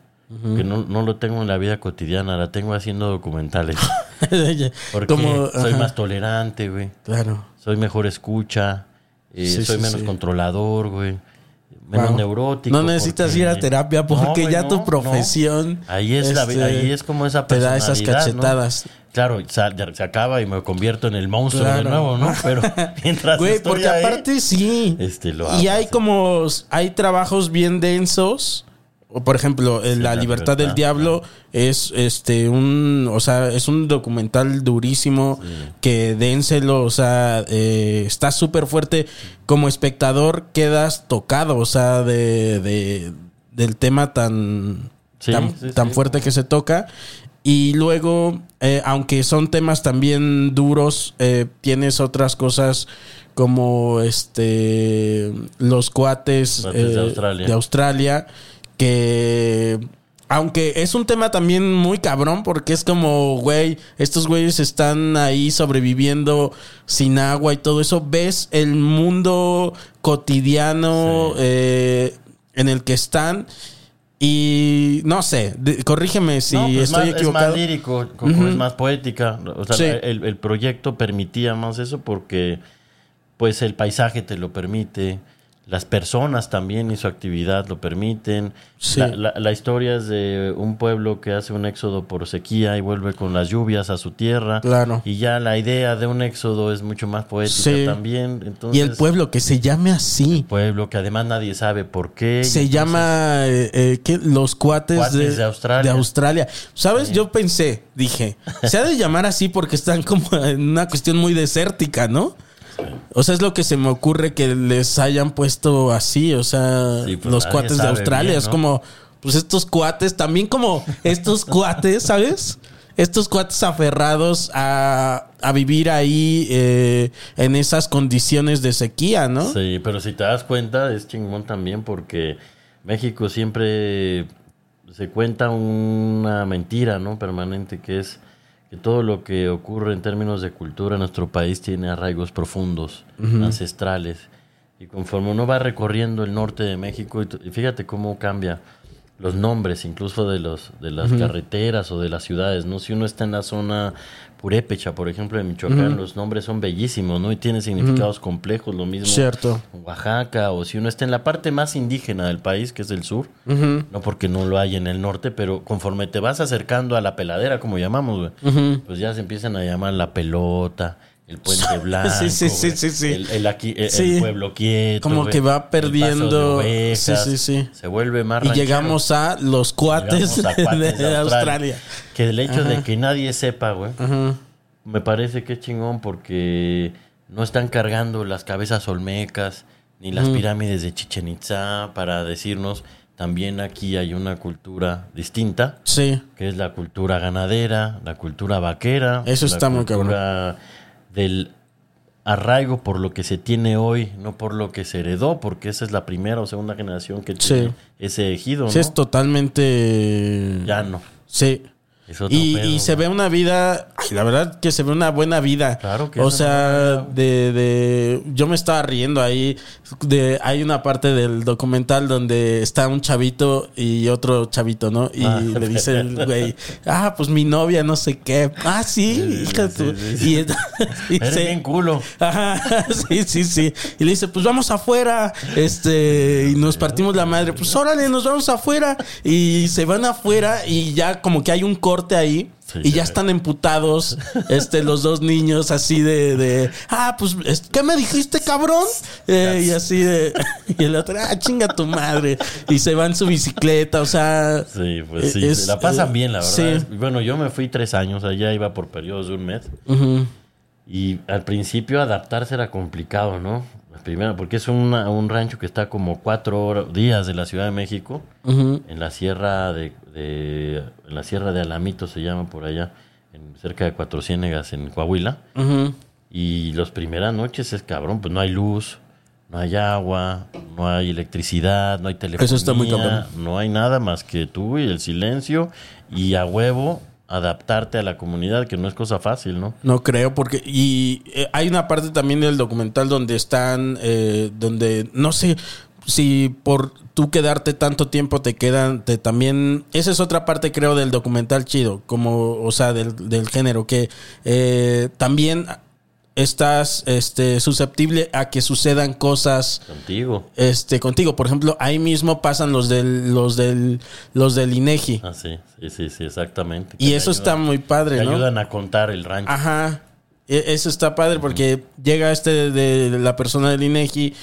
que no, no lo tengo en la vida cotidiana, la tengo haciendo documentales. [laughs] Porque soy más tolerante, güey. Claro. Soy mejor escucha. eh, Sí, soy sí, menos sí. controlador, güey. Menos Wow. neurótico. No necesitas porque- ir a terapia porque No, ya no, tu profesión. Ahí es, la- este, ahí es como esa Te da esas personalidad, cachetadas. Claro, se acaba y me convierto en el monstruo de nuevo, ¿no? [laughs] Pero mientras Güey, porque ahí, aparte sí. Este, lo y hay como. Hay trabajos bien densos. Por ejemplo, Sí, La Libertad del Diablo es este un. O sea, es un documental durísimo. Que dénselo. O sea, eh, está súper fuerte. Como espectador quedas tocado. O sea, de, de- del tema tan. Sí, tan, fuerte que se toca. Y luego, eh, aunque son temas también duros, eh, tienes otras cosas como este los de eh, Australia. de Australia, que aunque es un tema también muy cabrón porque es como, güey, estos güeyes están ahí sobreviviendo sin agua y todo eso, ves el mundo cotidiano Sí. eh, en el que están y no sé, de- corrígeme si No, pues estoy más- equivocado. Es más lírico, es más poética. O sea, Sí. el, el proyecto permitía más eso porque pues el paisaje te lo permite, las personas también y su actividad lo permiten. Sí. La, la- la historia es de un pueblo que hace un éxodo por sequía y vuelve con las lluvias a su tierra. Claro. Y ya la idea de un éxodo es mucho más poética Sí. también. Entonces, y el pueblo que se llame así. pueblo que además nadie sabe por qué. Se entonces- llama eh, eh, ¿qué? Los cuates, Cuates de Australia. de Australia. ¿Sabes? Yo pensé, dije, se ha de llamar así porque están como en una cuestión muy desértica, ¿no? O sea, es lo que se me ocurre que les hayan puesto así, o sea, Sí, pues los cuates de Australia. bien, Es como, pues estos cuates, también como estos cuates, ¿sabes? Estos cuates aferrados a, a vivir ahí eh, en esas condiciones de sequía, ¿no? Sí, pero si te das cuenta, es chingón también porque México siempre se cuenta una mentira, ¿no? Permanente, que es que todo lo que ocurre en términos de cultura en nuestro país tiene arraigos profundos, ancestrales. Y conforme uno va recorriendo el norte de México, y fíjate cómo cambia los nombres, incluso de los de las carreteras o de las ciudades, ¿no? Si uno está en la zona purépecha, por ejemplo, de Michoacán, los nombres son bellísimos, ¿no? Y tienen significados complejos, lo mismo Cierto. Oaxaca, o si uno está en la parte más indígena del país, que es el sur, no porque no lo hay en el norte, pero conforme te vas acercando a la peladera, como llamamos, güey, pues ya se empiezan a llamar la pelota, el puente [laughs] blanco, Sí, sí, sí, güey, sí, sí. El, el aquí, el, el Sí. pueblo quieto, Como güey, que va el perdiendo- de sí, ovejas, sí, sí. Se vuelve más Y ranchero. llegamos a los cuates, Llegamos a [laughs] cuates de, Australia. Que el hecho de que nadie sepa, güey, me parece que es chingón porque no están cargando las cabezas olmecas ni las pirámides de Chichen Itza para decirnos también aquí hay una cultura distinta, Sí, que es la cultura ganadera, la cultura vaquera. Eso está muy cultura del arraigo por lo que se tiene hoy, no por lo que se heredó, porque esa es la primera o segunda generación que Sí. tiene ese ejido, ¿no? sí es totalmente... Ya no. Sí. Y, pedo, y se güey. ve una vida, ay, la verdad que se ve una buena vida. Claro que O sea, de, de, yo me estaba riendo ahí. De, hay una parte del documental donde está un chavito y otro chavito, ¿no? Y Ah. le dice el [laughs] güey, ah, pues mi novia, no sé qué. Ah, sí, hija tu-". sí, sí. Y ent- [laughs] Eres dice- bien culo. Ajá, [laughs] sí, sí, sí. Y le dice, pues vamos afuera, este, y nos partimos la madre. Pues órale, nos vamos afuera. Y se van afuera y ya como que hay un corte ahí. Sí, y ya están emputados, [laughs] este, los dos niños así de, de ah, pues, es- ¿qué me dijiste, cabrón? Eh, y así de, [laughs] y el otro, ah, chinga tu madre. Y se va en su bicicleta, o sea. Sí, pues sí, es- la pasan eh, bien, la verdad. sí. Bueno, yo me fui tres años allá, iba por periodos de un mes. Y al principio adaptarse era complicado, ¿no? La primera, porque es una- un rancho que está como cuatro horas- días de la Ciudad de México, en la sierra de, de- en la sierra de Alamito se llama por allá, en, cerca de Cuatro Ciénegas en Coahuila. Y las primeras noches es cabrón, pues no hay luz, no hay agua, no hay electricidad, no hay telefonía. Eso está muy cabrón. No hay nada más que tú y el silencio y a huevo adaptarte a la comunidad, que no es cosa fácil, ¿no? No creo, porque. Y eh, hay una parte también del documental donde están. eh, donde no sé si por tú quedarte tanto tiempo te quedan. Te, también. Esa es otra parte, creo, del documental chido. Como, o sea, del, del género. Que eh, también estás este, susceptible a que sucedan cosas Contigo. este contigo. Por ejemplo, ahí mismo pasan los del los del los del INEGI. Ah, sí, sí, sí, exactamente. y eso está muy padre, Te ¿no? ayudan a contar el rancho. Ajá. E- Eso está padre porque llega este de, de la persona del INEGI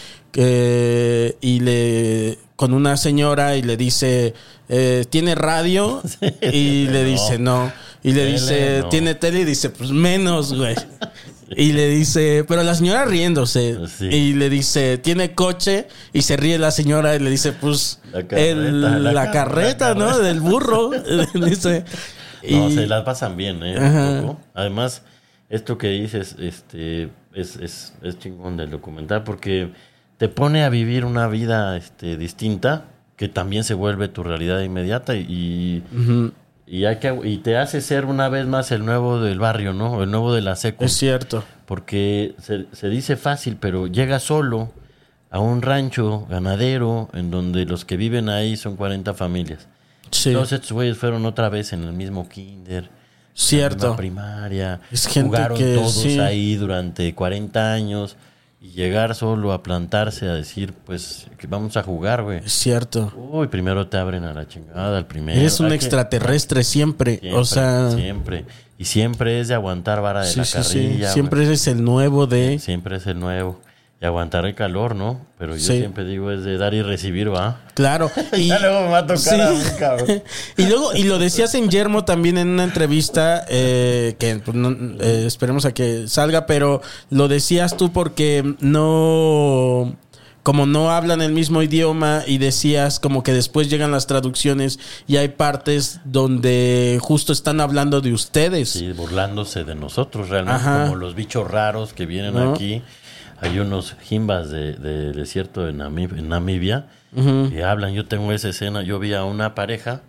que- y le con una señora y le dice eh, tiene radio [laughs] y le dice no y le dice tiene tele y dice pues menos güey [laughs] y le dice pero la señora riéndose. Sí. y le dice tiene coche y se ríe la señora y le dice pues La carreta, el- la la, car- carreta la no del burro [laughs] dice No, y- se las pasan bien, ¿eh? Un Ajá. poco. Además, esto que dices este, es, es, es chingón del documental porque te pone a vivir una vida este, distinta que también se vuelve tu realidad inmediata y, y, hay que, y te hace ser una vez más el nuevo del barrio, ¿no? El nuevo de la secu. es cierto Porque se, se dice fácil, pero llega solo a un rancho ganadero en donde los que viven ahí son 40 familias. sí Todos estos güeyes fueron otra vez en el mismo kinder. Cierto. En la primaria. Es gente jugaron que todos sí. ahí durante 40 años. Y llegar solo a plantarse a decir, pues, que vamos a jugar, güey. Es cierto. Uy, primero te abren a la chingada, al primero. Eres un que- extraterrestre siempre. Siempre, o sea, Siempre. Y siempre es de aguantar vara de sí, la sí, sí. carrilla. Siempre güey. eres el nuevo de. Siempre es el nuevo. Y aguantar el calor, ¿no? Pero yo Sí. siempre digo es de dar y recibir, ¿va? Claro. [laughs] Y, Ya luego me va a tocar Sí. a mí, cabrón. [laughs] y luego, y lo decías en Yermo también en una entrevista, eh, que pues, no- eh, esperemos a que salga, pero lo decías tú porque no. Como no hablan el mismo idioma y decías como que después llegan las traducciones y hay partes donde justo están hablando de ustedes. Sí, burlándose de nosotros realmente, Ajá. como los bichos raros que vienen ¿No? aquí. Hay unos jimbas de, de desierto de Namib- en Namibia que hablan. Yo tengo esa escena. Yo vi a una pareja.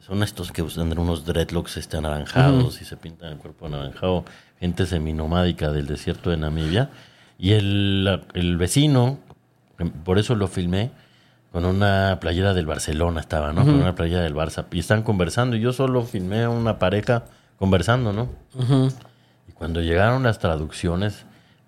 Son estos que usan unos dreadlocks este, anaranjados y se pintan el cuerpo anaranjado. Gente seminomádica del desierto de Namibia. Y el, el vecino, por eso lo filmé, con una playera del Barcelona estaba, ¿no? Con una playera del Barça. Y están conversando. Y yo solo filmé a una pareja conversando, ¿no? Y cuando llegaron las traducciones,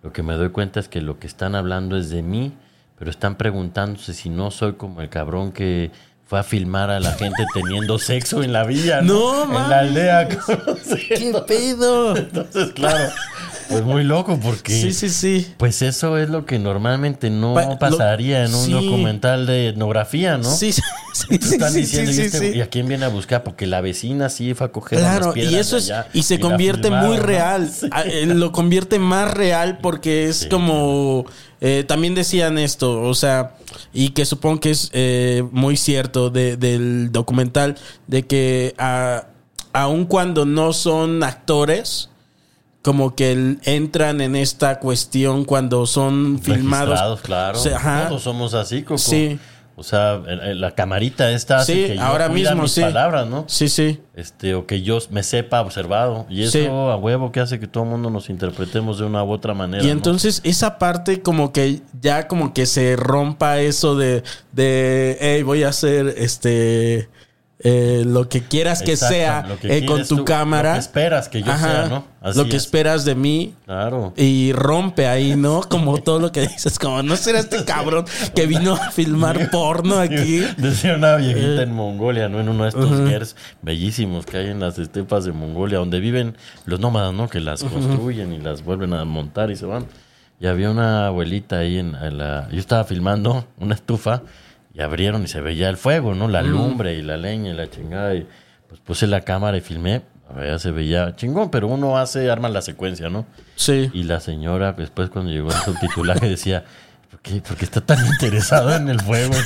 lo que me doy cuenta es que lo que están hablando es de mí, pero están preguntándose si no soy como el cabrón que fue a filmar a la gente [laughs] teniendo sexo en la villa, No, En mames. la aldea. ¿Qué pedo? Entonces, claro, pues muy loco porque... Sí, sí, sí. Pues eso es lo que normalmente no Pa- lo- pasaría en un sí. documental de etnografía, ¿no? Sí, [laughs] sí, sí, Te están sí, diciendo, sí, ¿y, sí, este-. ¿y a quién viene a buscar? Porque la vecina sí fue a coger Claro, y eso es, allá y se convierte filmaron, muy ¿no? real. [laughs] Ah, eh, Lo convierte más real porque es como. eh, también decían esto, o sea, y que supongo que es eh, muy cierto de- del documental, de que a- aun cuando no son actores, como que el- entran en esta cuestión cuando son filmados. Claro. Ajá. Todos somos así, Coco. Sí. O sea, la camarita esta hace Sí, que yo ahora mismo, mis sí. palabras, ¿no? Sí, sí. Este, o que yo me sepa observado. Y eso Sí. a huevo que hace que todo el mundo nos interpretemos de una u otra manera. Y ¿no? entonces esa parte como que ya como que se rompa eso de, de hey, voy a hacer este eh, lo que quieras que Exacto, sea que eh, con tu tú, cámara. Lo que esperas que yo Ajá, sea, ¿no? Así lo que es. esperas de mí. Claro. Y rompe ahí, ¿no? Como todo lo que dices, como no será este [laughs] cabrón que vino a filmar porno aquí. [laughs] Decía una viejita Eh. en Mongolia, ¿no? En uno de estos gers bellísimos que hay en las estepas de Mongolia, donde viven los nómadas, ¿no? Que las construyen y las vuelven a montar y se van. Y había una abuelita ahí en la... Yo estaba filmando una estufa y abrieron y se veía el fuego, ¿no? La lumbre y la leña y la chingada. Y pues puse la cámara y filmé. A ver, se veía chingón, pero uno hace, arma la secuencia, ¿no? Sí. Y la señora, después cuando llegó el subtitulaje, [laughs] decía, ¿por qué, por qué está tan interesado en el fuego? [laughs]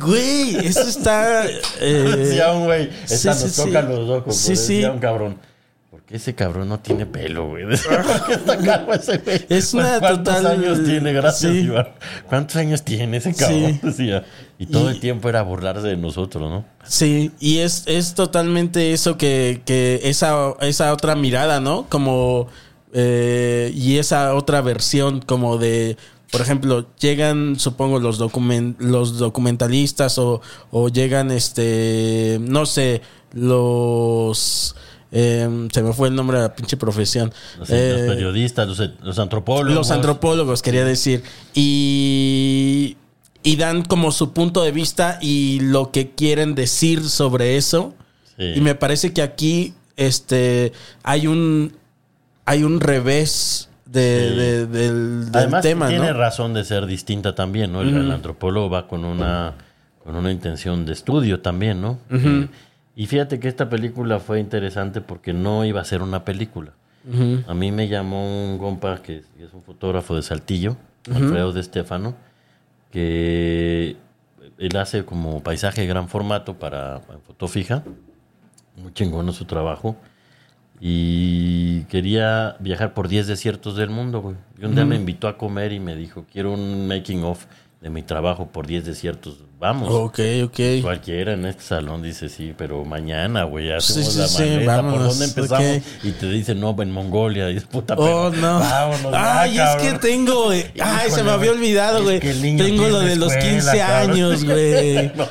Güey, eso está. eh, [laughs] decía un güey, esta sí, nos sí, toca sí. los ojos. Sí, Sí, decía sí. un cabrón. ¿Por qué ese cabrón no tiene pelo, güey? Decía, ¿Por qué está calvo ese güey? Es una ¿Cuántos total- años tiene? Gracias, sí. Iván. ¿Cuántos años tiene ese cabrón? Sí. [laughs] Y todo Y- el tiempo era burlarse de nosotros, ¿no? Sí, y es, es totalmente eso que, que esa, esa otra mirada, ¿no? Como. eh, y esa otra versión, como de. Por ejemplo, llegan, supongo, los, documen- los documentalistas o, o llegan, este, no sé, los... em, se me fue el nombre de la pinche profesión. Los, Eh, los periodistas, los, los antropólogos. los antropólogos, quería decir. Y, y dan como su punto de vista y lo que quieren decir sobre eso. Sí. Y me parece que aquí este, hay un hay un revés de, Sí. de- del, del Además, tema, tiene ¿no? razón de ser distinta también, ¿no? El, el antropólogo va con una, con una intención de estudio también, ¿no? Eh, y fíjate que esta película fue interesante porque no iba a ser una película. A mí me llamó un compa que es, un fotógrafo de Saltillo, Alfredo de Stefano, que él hace como paisaje de gran formato para, para foto fija. Muy chingón su trabajo. Y quería viajar por 10 desiertos del mundo, güey. Y un día me invitó a comer y me dijo, quiero un making of de mi trabajo por 10 desiertos. Vamos. Ok, ok. Cualquiera en este salón dice sí, pero mañana, güey, Sí, hacemos sí, la sí, maleta. ¿Por vámonos, dónde empezamos? Y te dicen, no, en Mongolia. Y es puta Oh, pero no. Vámonos, ya, Ay, es que tengo. eh, Ay, se me había olvidado, güey. Tengo lo de los escuela, 15 cabrón. años, [laughs] güey. No.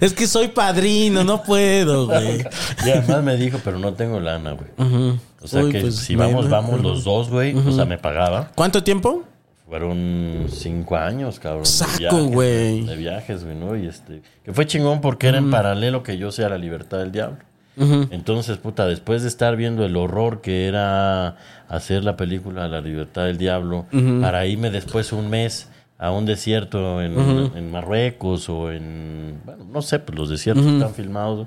Es que soy padrino, no puedo, güey. Y además me dijo, pero no tengo lana, güey. O sea Uy, que pues, si bueno, vamos, vamos los dos, güey. O sea, me pagaba. ¿Cuánto tiempo? Fueron cinco años, cabrón. de Saco, viajes, güey. De viajes, güey, ¿no? Y este. Que fue chingón porque era en paralelo que yo sea la libertad del diablo. Entonces, puta, después de estar viendo el horror que era hacer la película La libertad del diablo, para irme después un mes a un desierto en, en Marruecos o en. Bueno, no sé, pues los desiertos que están filmados.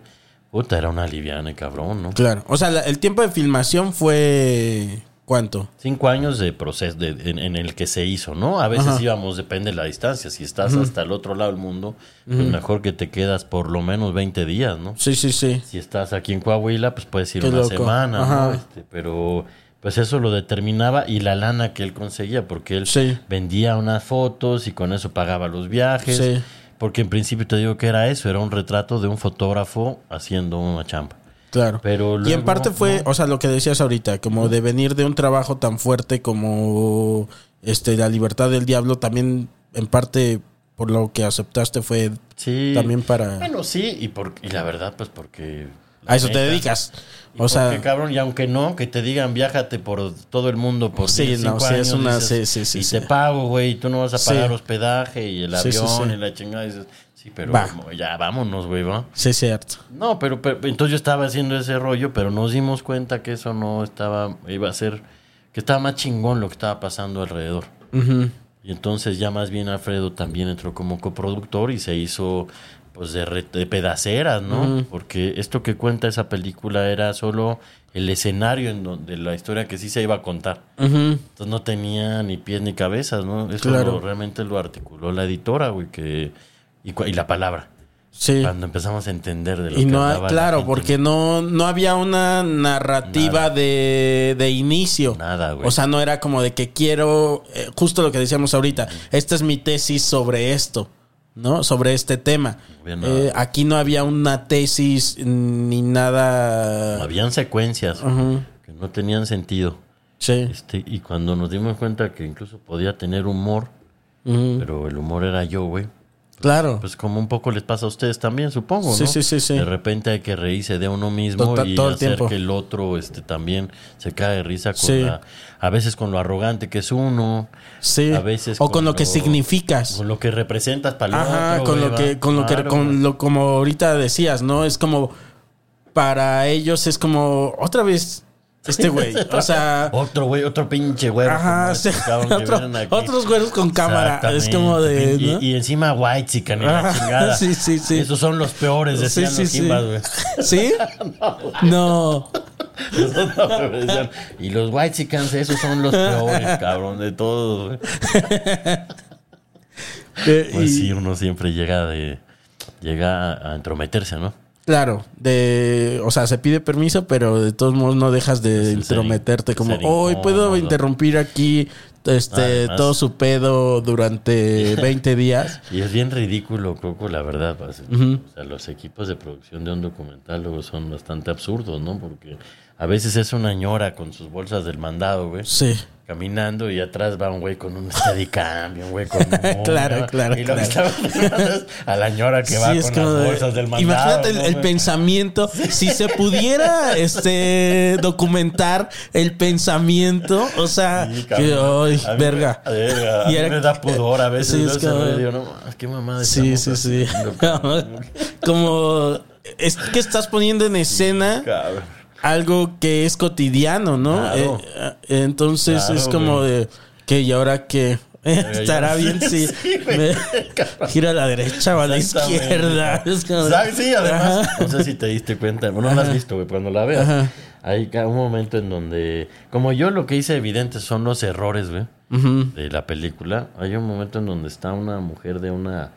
Puta, era una liviana, cabrón, ¿no? Claro. O sea, la- el tiempo de filmación fue. ¿Cuánto? Cinco años de proceso de- en, en el que se hizo, ¿no? A veces Ajá. íbamos, depende de la distancia. Si estás hasta el otro lado del mundo, pues mejor que te quedas por lo menos 20 días, ¿no? Sí, sí, sí. Si estás aquí en Coahuila, pues puedes ir Qué una loco. semana, Ajá. ¿no? Este, pero pues eso lo determinaba y la lana que él conseguía, porque él Sí. vendía unas fotos y con eso pagaba los viajes. Sí. Porque en principio te digo que era eso, era un retrato de un fotógrafo haciendo una chamba. Claro. Pero y en parte fue, ¿no? o sea, lo que decías ahorita, como de venir de un trabajo tan fuerte como este la libertad del diablo, también en parte por lo que aceptaste fue Sí. también para Bueno, sí, y, por, y la verdad, pues porque... a eso te dedicas. y O sea, porque, cabrón, y aunque no, que te digan viájate por todo el mundo por Sí, 10, no, sí, es años, una- dices, sí, sí, sí, y te pago, güey, y tú no vas a pagar hospedaje y el avión y la chingada. y dices, sí, pero Va. ya vámonos, güey, ¿va? sí es cierto. No, pero, pero- entonces yo estaba haciendo ese rollo, pero nos dimos cuenta que eso no estaba, iba a ser, que estaba más chingón lo que estaba pasando alrededor. Y entonces ya más bien Alfredo también entró como coproductor y se hizo pues de, re- de pedaceras, ¿no? Porque esto que cuenta esa película era solo el escenario en donde la historia que sí se iba a contar. Entonces no tenía ni pies ni cabezas, ¿no? Eso Claro. lo- realmente lo articuló la editora, güey, que y, la palabra. Sí. Cuando empezamos a entender de lo Y que no, claro, porque no, no había una narrativa de, de inicio. Nada, güey. O sea, no era como de que quiero, eh, justo lo que decíamos ahorita, esta es mi tesis sobre esto, ¿no? Sobre este tema. había nada. Eh, aquí no había una tesis ni nada. Habían secuencias que no tenían sentido. Sí. Este, y cuando nos dimos cuenta que incluso podía tener humor, pero el humor era yo, güey. Claro. Pues como un poco les pasa a ustedes también, supongo, Sí, ¿no? sí, sí, sí. De repente hay que reírse de uno mismo y todo hacer que el otro este, también se cae de risa con Sí. la- a veces con lo arrogante que es uno, sí. a veces o con, con lo que significas. con lo que representas para el Ajá, otro. con lo que, con lo que, con lo como ahorita decías, ¿no? Es como para ellos es como otra vez Este güey. O sea. Otro güey, otro pinche güey. Ajá, sí, otro- otros güeros con cámara. Es como de, Y, ¿no? y encima white chican y la chingada. [laughs] sí, sí, sí. Esos son los peores, decían sí, los sí. Güey. [laughs] ¿Sí? No. [laughs] No, y los white chicans, esos son los peores, cabrón, de todos, güey. Eh, Pues sí, uno siempre llega de. Llega a entrometerse, ¿no? Claro, de, o sea, se pide permiso, pero de todos modos no dejas de intrometerte como, hoy puedo incómodo". interrumpir aquí este Además- todo su pedo durante [laughs] 20 días. Y es bien ridículo, Coco, la verdad. O sea, los equipos de producción de un documental luego son bastante absurdos, ¿no? Porque a veces es una ñora con sus bolsas del mandado, güey. Sí. Caminando y atrás va un güey con un steadicam y un güey con [laughs] un... Claro, claro, Y lo que claro. está filmando es a la ñora que va Sí, con las de- bolsas del mandado. Imagínate el, ¿no, el güey? pensamiento. Si se pudiera este documentar el pensamiento, o sea, Sí, que, ay, A mí verga. me- verga, A Y mí era- me da pudor a veces. Sí, es y digo, no, qué mamada Sí, sí, sí. [laughs] Como es que estás poniendo en escena Cabrón. Algo que es cotidiano, ¿no? Claro. Eh, eh, entonces Claro, es como güey. de que y ahora qué [laughs] estará ya- bien si [laughs] Sí, me- gira a la derecha o a la izquierda. [laughs] Es como de- ¿Sabes? Sí, además, Ajá. no sé si te diste cuenta, bueno, no lo has visto, güey, cuando la veas. Ajá. Hay un momento en donde, como yo lo que hice evidente son los errores, güey, de la película. Hay un momento en donde está una mujer de una,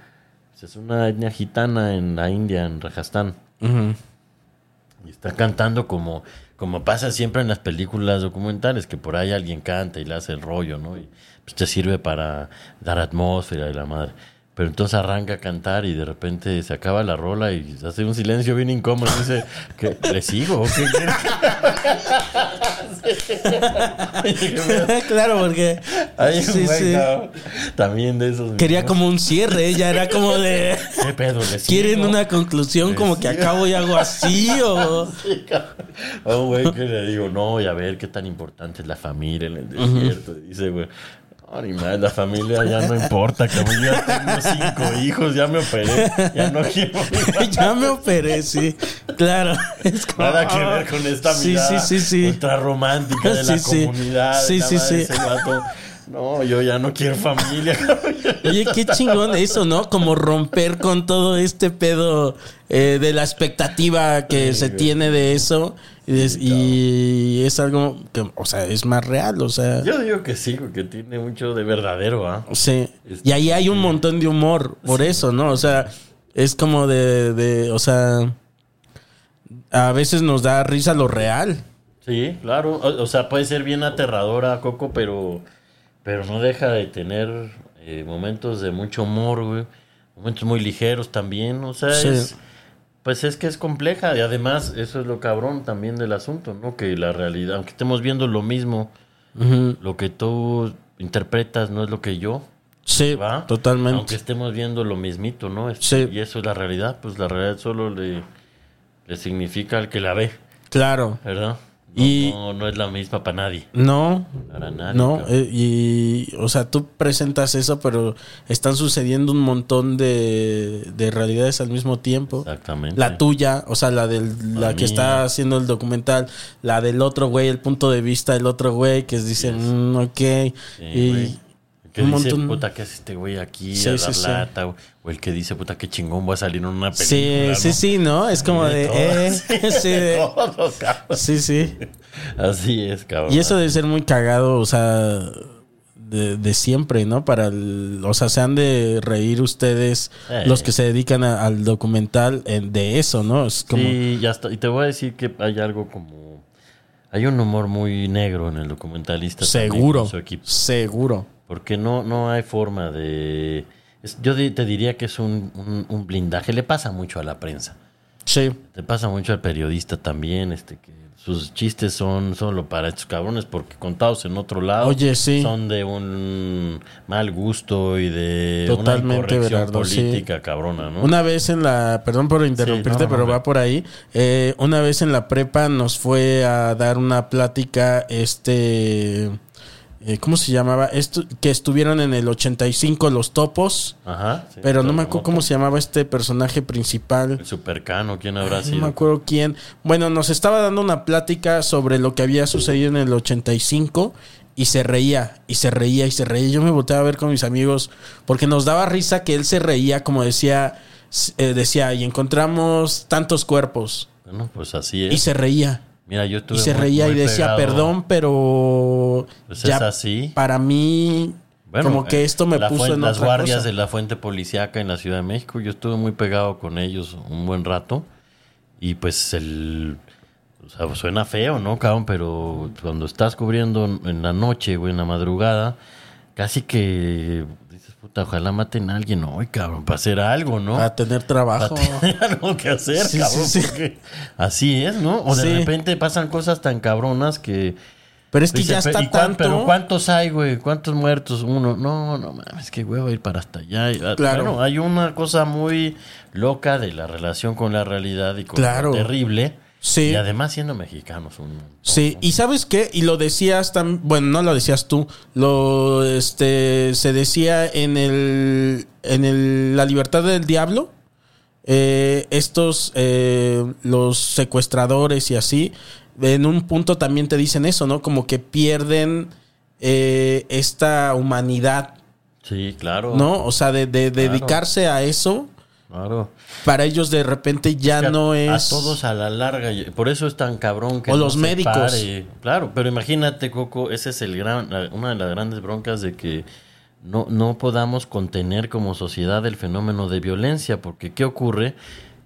pues, es una etnia gitana en la India, en Rajasthan. Ujú. Está cantando como, como pasa siempre en las películas documentales, que por ahí alguien canta y le hace el rollo, ¿no? Y pues te sirve para dar atmósfera y la madre. Pero entonces arranca a cantar y de repente se acaba la rola y hace un silencio bien incómodo. Dice, ¿qué, ¿le sigo? qué quieres?" [laughs] [laughs] claro, porque Hay un sí, güey, sí. cabrón, también de esos. quería como un cierre, ella era como de [laughs] ¿Qué pedo? ¿Le quieren sigo?" una conclusión como que acabo y hago así [laughs] o Sí, cabrón. A un güey que le digo, no, y a ver qué tan importante es la familia en el desierto. Dice, güey, ni más, la familia ya no importa, cabrón. Yo ya tengo cinco hijos, ya me operé, ya no quiero [laughs] ya me operé, sí. Claro. Es como- nada que ver con esta mirada sí, sí, sí. ultra romántica de la [laughs] comunidad. Sí, sí, madre sí. No, yo ya no quiero familia. [laughs] Oye, qué chingón eso, ¿no? Como romper con todo este pedo eh, de la expectativa que se tiene de eso. Y es, y es algo que, o sea, es más real, o sea. Yo digo que sí, porque tiene mucho de verdadero, ¿ah? Sí. Y ahí hay un montón de humor por eso, ¿no? O sea, es como de, de, o sea, a veces nos da risa lo real. Sí, claro. O, o sea, puede ser bien aterradora, Coco, pero, pero no deja de tener eh, momentos de mucho humor, güey. Momentos muy ligeros también. O sea, Sí. es, pues es que es compleja. Y además, eso es lo cabrón también del asunto, ¿no? Que la realidad, aunque estemos viendo lo mismo, lo que tú interpretas no es lo que yo. Sí, ¿va? totalmente. Aunque estemos viendo lo mismito, ¿no? Es- Sí. Y eso es la realidad. Pues la realidad solo le, le significa al que la ve, Claro. ¿verdad? No, Y- no, no es la misma para nadie. No, Para nadie. no, eh, y, o sea, tú presentas eso, pero están sucediendo un montón de, de realidades al mismo tiempo. Exactamente. La tuya, o sea, la del la La que está haciendo el documental, la del otro güey, el punto de vista del otro güey, que dice, "Mm, ok, Sí, y. Que un dice, montón- puta, ¿qué hace este güey aquí Sí, a dar sí, sí. lata? O- O el que dice, puta, qué chingón, voy a salir en una Sí, película. sí, ¿no? sí, ¿no? Es como Y de, eh, [laughs] sí, sí, de- todo, cabrón. sí, sí. Así es, cabrón. Y eso debe ser muy cagado, o sea, de, de siempre, ¿no? Para el, o sea, se han de reír ustedes, Eh. los que se dedican a- al documental, en- de eso, ¿no? Es como, Sí, ya está. Y te voy a decir que hay algo como... Hay un humor muy negro en el documentalista. también seguro, con su equipo. seguro. Porque no, no hay forma de... es- yo te diría que es un, un- un blindaje. Le pasa mucho a la prensa. Sí, Te pasa mucho al periodista también, este que sus chistes son solo para estos cabrones porque contados en otro lado Oye, sí. son de un mal gusto y de Totalmente, una incorrección Berardo, sí. política cabrona, ¿no? Una vez en la, perdón por interrumpirte, Sí, no, no, pero va por ahí. Eh, una vez en la prepa nos fue a dar una plática este eh, ¿cómo se llamaba? Esto, que estuvieron en el 85 los topos, Ajá. sí, pero no me acuerdo cómo se llamaba este personaje principal. El supercano, ¿quién habrá No sido? me acuerdo quién. Bueno, nos estaba dando una plática sobre lo que había sucedido en el 85 y se reía, y se reía, y se reía. Yo me volteaba a ver con mis amigos porque nos daba risa que él se reía, como decía, eh, decía, y encontramos tantos cuerpos. Bueno, pues así es. Y se reía. Mira, yo estuve Y se muy- reía y decía, pegado. perdón, pero Pues es así. para mí, Bueno, como que eh, esto me puso fuen- en Las otra guardias cosa. de la fuente policiaca en la Ciudad de México, yo estuve muy pegado con ellos un buen rato. Y pues el... O sea, suena feo, ¿no, cabrón? Pero cuando estás cubriendo en la noche, güey, en la madrugada, casi que puta, ojalá maten a alguien hoy, cabrón, para hacer algo, ¿no? Para tener trabajo. Para tener [laughs] algo que hacer, Sí, cabrón. sí, sí. porque así es, ¿no? O de repente pasan cosas tan cabronas que... Pero es que Dice, ya "Pe- está ¿y cuán- tanto. Pero ¿cuántos hay, güey? ¿Cuántos muertos? Uno. No, no mames, va a ir para hasta allá. Ah, Claro. Bueno, hay una cosa muy loca de la relación con la realidad y con Claro. lo terrible. Sí. Y además siendo mexicanos. Un, Sí, y sabes qué, y lo decías también, bueno, no lo decías tú, lo este se decía en el en el La libertad del diablo. eh, estos eh, los secuestradores y así, en un punto también te dicen eso, ¿no? Como que pierden eh, esta humanidad, Sí, claro. ¿no? O sea, de, de Claro. dedicarse a eso, Claro. para ellos de repente ya no es... A todos a la larga. Por eso es tan cabrón que. O no los se médicos. pare. Claro, pero imagínate, Coco, ese es el gran, una de las grandes broncas de que no, no podamos contener como sociedad el fenómeno de violencia. Porque, ¿qué ocurre?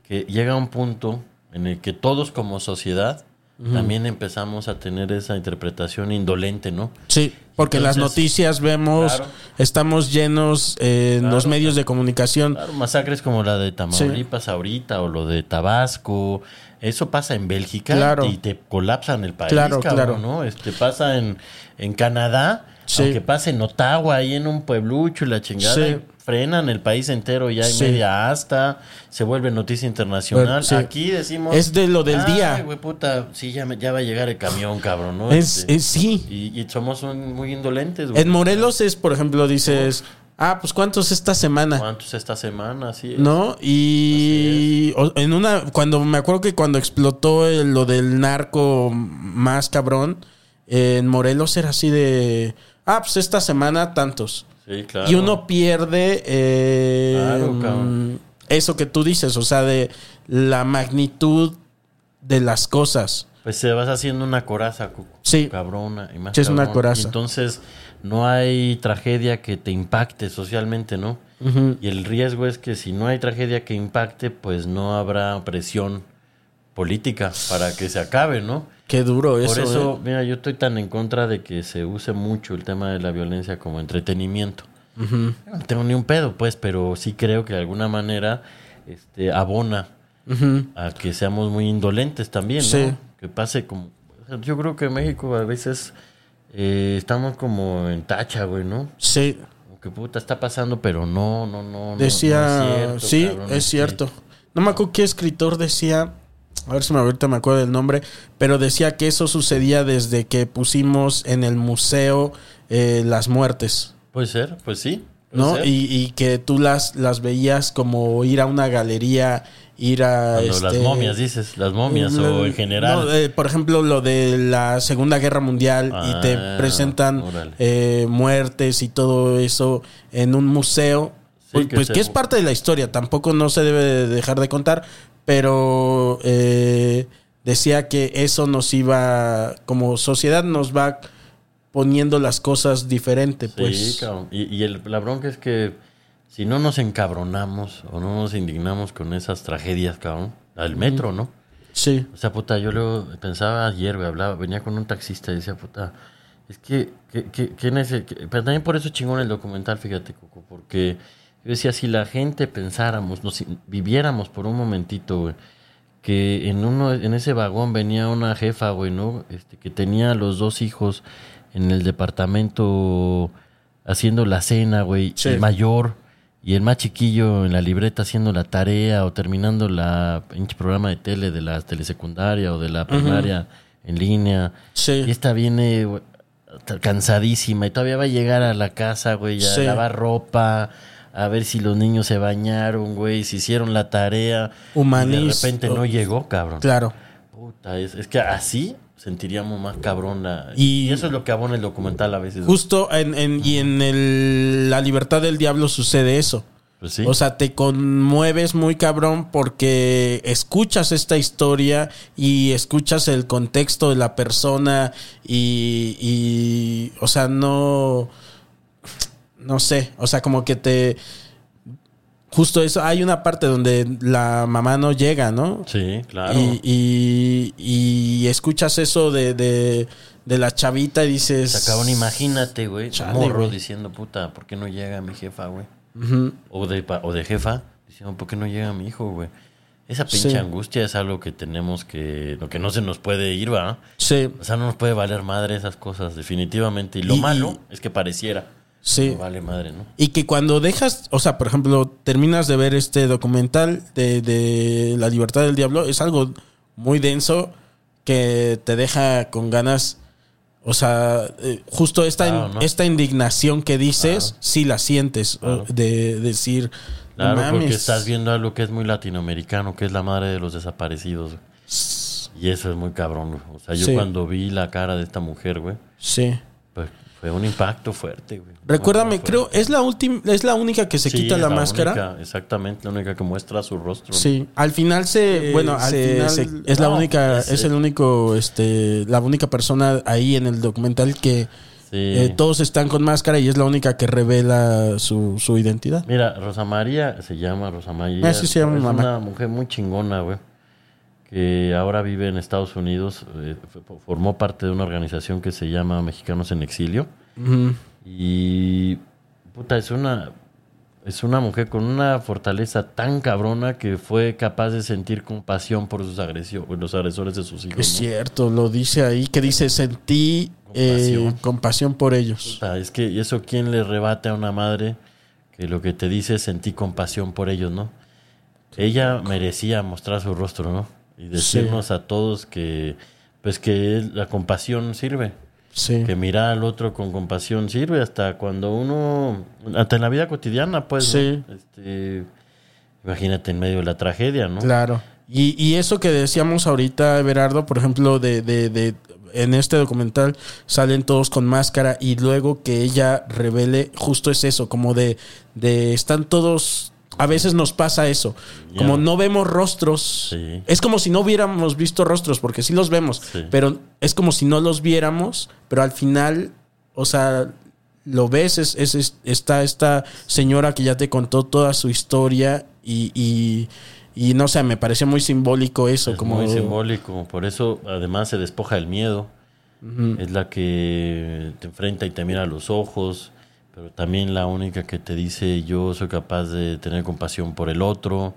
Que llega un punto en el que todos como sociedad también empezamos a tener esa interpretación indolente, ¿no? Sí, porque en las noticias vemos, claro. estamos llenos eh, en los medios de comunicación. Claro, masacres como la de Tamaulipas ahorita o lo de Tabasco. Eso pasa en Bélgica y te colapsan el país, Claro, cabrón, claro. ¿no? Este pasa en, en Canadá, Sí. aunque pase en Ottawa, ahí en un pueblucho y la chingada, Sí. Frenan el país entero y hay Sí. media hasta, se vuelve noticia internacional. Bueno, sí. Aquí decimos... Es de lo del "Ay, día". güey, puta, sí, ya, ya va a llegar el camión, cabrón, ¿no? Es, Este, es- sí. y, y somos un- muy indolentes, güey. En Morelos es, por ejemplo, dices, ah, pues ¿cuántos esta semana? ¿Cuántos esta semana? Sí, ¿No? Y en una, cuando me acuerdo que cuando explotó el- lo del narco más cabrón, en Morelos era así de, ah, pues esta semana tantos. Sí, claro. Y uno pierde eh, Claro, cabrón. eso que tú dices, o sea, de la magnitud de las cosas. Pues se vas haciendo una coraza. Sí. Cabrona. Y más Sí, es una cabrón. coraza. Y entonces no hay tragedia que te impacte socialmente, ¿no? Y el riesgo es que si no hay tragedia que impacte, pues no habrá presión política para que se acabe, ¿no? Qué duro eso. Por eso, ¿eh? mira, yo estoy tan en contra de que se use mucho el tema de la violencia como entretenimiento. No tengo ni un pedo, pues, pero sí creo que de alguna manera este, abona a que seamos muy indolentes también, ¿no? Sí. Que pase como... yo creo que en México a veces eh, estamos como en tacha, güey, ¿no? Sí, que puta está pasando, pero no, no, no. no- decía, no es cierto, sí, cabrón, es este, cierto. No me acuerdo qué escritor decía, a ver si me ahorita me acuerdo del nombre, pero decía que eso sucedía desde que pusimos en el museo eh, las muertes, Puede ser, pues sí. ¿no? Y, y que tú las, las veías como ir a una galería, ir a... Cuando las este, momias, dices, las momias o en general. No, eh, por ejemplo, lo de la Segunda Guerra Mundial y te Ah, presentan eh, muertes y todo eso en un museo. Sí, pues que pues que es parte de la historia, tampoco no se debe de dejar de contar, pero eh, decía que eso nos iba, como sociedad nos va poniendo las cosas diferente, pues. Sí, cabrón. Y, y el, la bronca es que si no nos encabronamos o no nos indignamos con esas tragedias, cabrón, al metro, ¿no? Sí, O sea, puta, yo luego pensaba ayer, hablaba, venía con un taxista y decía, puta, es que, que, que, que nece- que- pero también por eso chingón el documental, fíjate, Coco, porque yo decía, si la gente pensáramos, nos viviéramos por un momentito, güey, que en uno, en ese vagón venía una jefa, güey, ¿no? Este, que tenía a los dos hijos en el departamento haciendo la cena, güey, Sí. el mayor y el más chiquillo en la libreta haciendo la tarea o terminando la pinche programa de tele de la telesecundaria o de la primaria en línea. sí. Y esta viene cansadísima y todavía va a llegar a la casa, güey, ya Sí. lavar ropa, a ver si los niños se bañaron, güey, si hicieron la tarea. Humaniz- Y de repente no llegó, cabrón. Claro. Puta, es, es que así sentiríamos más cabrón la- Y- y, eso es lo que abona el documental a veces. Justo en, en- y en el, La libertad del diablo sucede eso. Pues sí. O sea, te conmueves muy cabrón porque escuchas esta historia y escuchas el contexto de la persona y, y, o sea, no, no sé, o sea, como que te... Justo eso, hay una parte donde la mamá no llega, ¿no? sí, claro. Y, y- y escuchas eso de, de, de la chavita y dices... Se acabó, imagínate, güey. Morro güey. diciendo, puta, ¿por qué no llega mi jefa, güey? O de, o de jefa, diciendo, ¿por qué no llega mi hijo, güey? Esa pinche Sí. angustia es algo que tenemos que. Lo que no se nos puede ir, ¿va? Sí, O sea, no nos puede valer madre esas cosas, definitivamente. Y lo Y- malo es que pareciera. Sí. No vale madre, ¿no? Y que cuando dejas, o sea, por ejemplo, terminas de ver este documental de, de La libertad del diablo, es algo muy denso que te deja con ganas, o sea, eh, justo esta, Claro, ¿no? esta indignación que dices, Claro. sí la sientes, Claro. o de decir, Claro, porque mames. estás viendo algo que es muy latinoamericano, que es la madre de los desaparecidos. Y eso es muy cabrón, güey. O sea, yo Sí. cuando vi la cara de esta mujer, güey, Sí. pues fue un impacto fuerte, güey. Recuérdame, creo, fuerte. es la última, es la única que se Sí, quita es la, máscara. única, exactamente, la única que muestra su rostro. Sí, al final se, Eh, bueno, al se- final se- es la no, única, es- es el único, este, la única persona ahí en el documental que Sí. eh, todos están con máscara y es la única que revela su, su identidad. Mira, Rosa María se llama Rosa María. Así se llama mi es mamá. una mujer muy chingona, güey. Que ahora vive en Estados Unidos. eh, formó parte de una organización que se llama Mexicanos en Exilio. Y. Puta, es una. Es una mujer con una fortaleza tan cabrona que fue capaz de sentir compasión por sus agresores, los agresores de sus hijos. Es ¿no? cierto, lo dice ahí, que dice, sentí eh, Compasión. compasión por ellos. Puta, es que eso quién le rebate a una madre que lo que te dice es sentí compasión por ellos, ¿no? Ella merecía mostrar su rostro, ¿no? Y decirnos a todos que pues que la compasión sirve, Sí, que mirar al otro con compasión sirve hasta cuando uno hasta en la vida cotidiana, pues, ¿no? Sí. Este, imagínate en medio de la tragedia, ¿no? claro. Y, y eso que decíamos ahorita, Everardo, por ejemplo, de, de, de- en este documental salen todos con máscara y luego que ella revele, justo es eso, como de, de están todos, a veces nos pasa eso, como no vemos rostros, Sí. es como si no hubiéramos visto rostros, porque sí los vemos, Sí. pero es como si no los viéramos, pero al final, o sea, lo ves, es, es- es- está esta señora que ya te contó toda su historia y, y, y no sé, me pareció muy simbólico eso, Es como muy simbólico, por eso además se despoja el miedo. Es la que te enfrenta y te mira a los ojos, pero también la única que te dice yo soy capaz de tener compasión por el otro.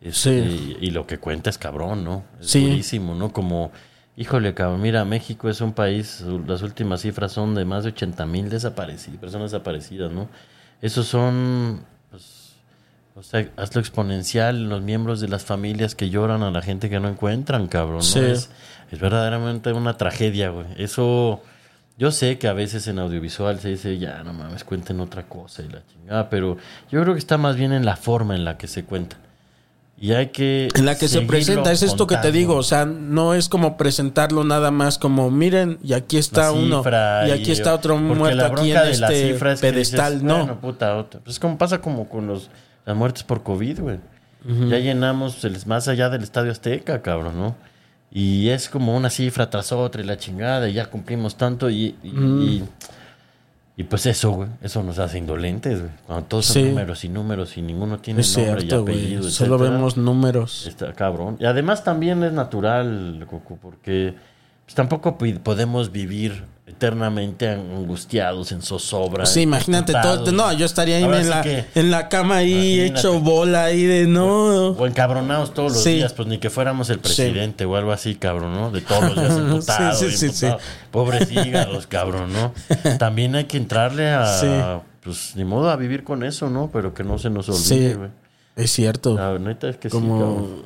Este, Sí. y, y lo que cuenta es cabrón, ¿no? Es Sí. durísimo, ¿no? Como, híjole, cabrón, mira, México es un país, las últimas cifras son de más de 80 mil desaparecidas, personas desaparecidas, ¿no? Esos son, pues, o sea, hazlo exponencial, los miembros de las familias que lloran a la gente que no encuentran, cabrón, ¿no? Sí. Es, es verdaderamente una tragedia, güey. Eso, yo sé que a veces en audiovisual se dice, ya, no mames, cuenten otra cosa y la chingada, pero yo creo que está más bien en la forma en la que se cuenta. Y hay que... En la que se presenta, es esto que te digo, o sea, no es como presentarlo nada más como, miren, y aquí está uno, y aquí está otro muerto aquí en este cifra es que pedestal, dices, no. Bueno, puta, otra. Pues es como pasa como con los, las muertes por COVID, güey. Ya llenamos el, más allá del Estadio Azteca, cabrón, ¿no? Y es como una cifra tras otra y la chingada, y ya cumplimos tanto y... y, y- y pues eso, güey, eso nos hace indolentes, güey. Cuando todos son Sí. números y números y ninguno tiene es nombre cierto, y apellido, solo etcétera. vemos números. Está cabrón. Y además también es natural, Coco, porque pues, tampoco podemos vivir eternamente angustiados, en zozobra. Sí, imagínate todo. No, yo estaría ahí en sí la, que- en la cama ahí hecho bola ahí de no. O encabronados todos los Sí. días, pues ni que fuéramos el presidente o algo así, cabrón, ¿no? De todos los días emputados. [laughs] Sí, sí, sí, emputados. Pobres hígados, cabrón, ¿no? [laughs] También hay que entrarle a, Sí. pues ni modo a vivir con eso, ¿no? Pero que no se nos Sí, olvide, güey. es cierto. La neta es que sí, como cabrón.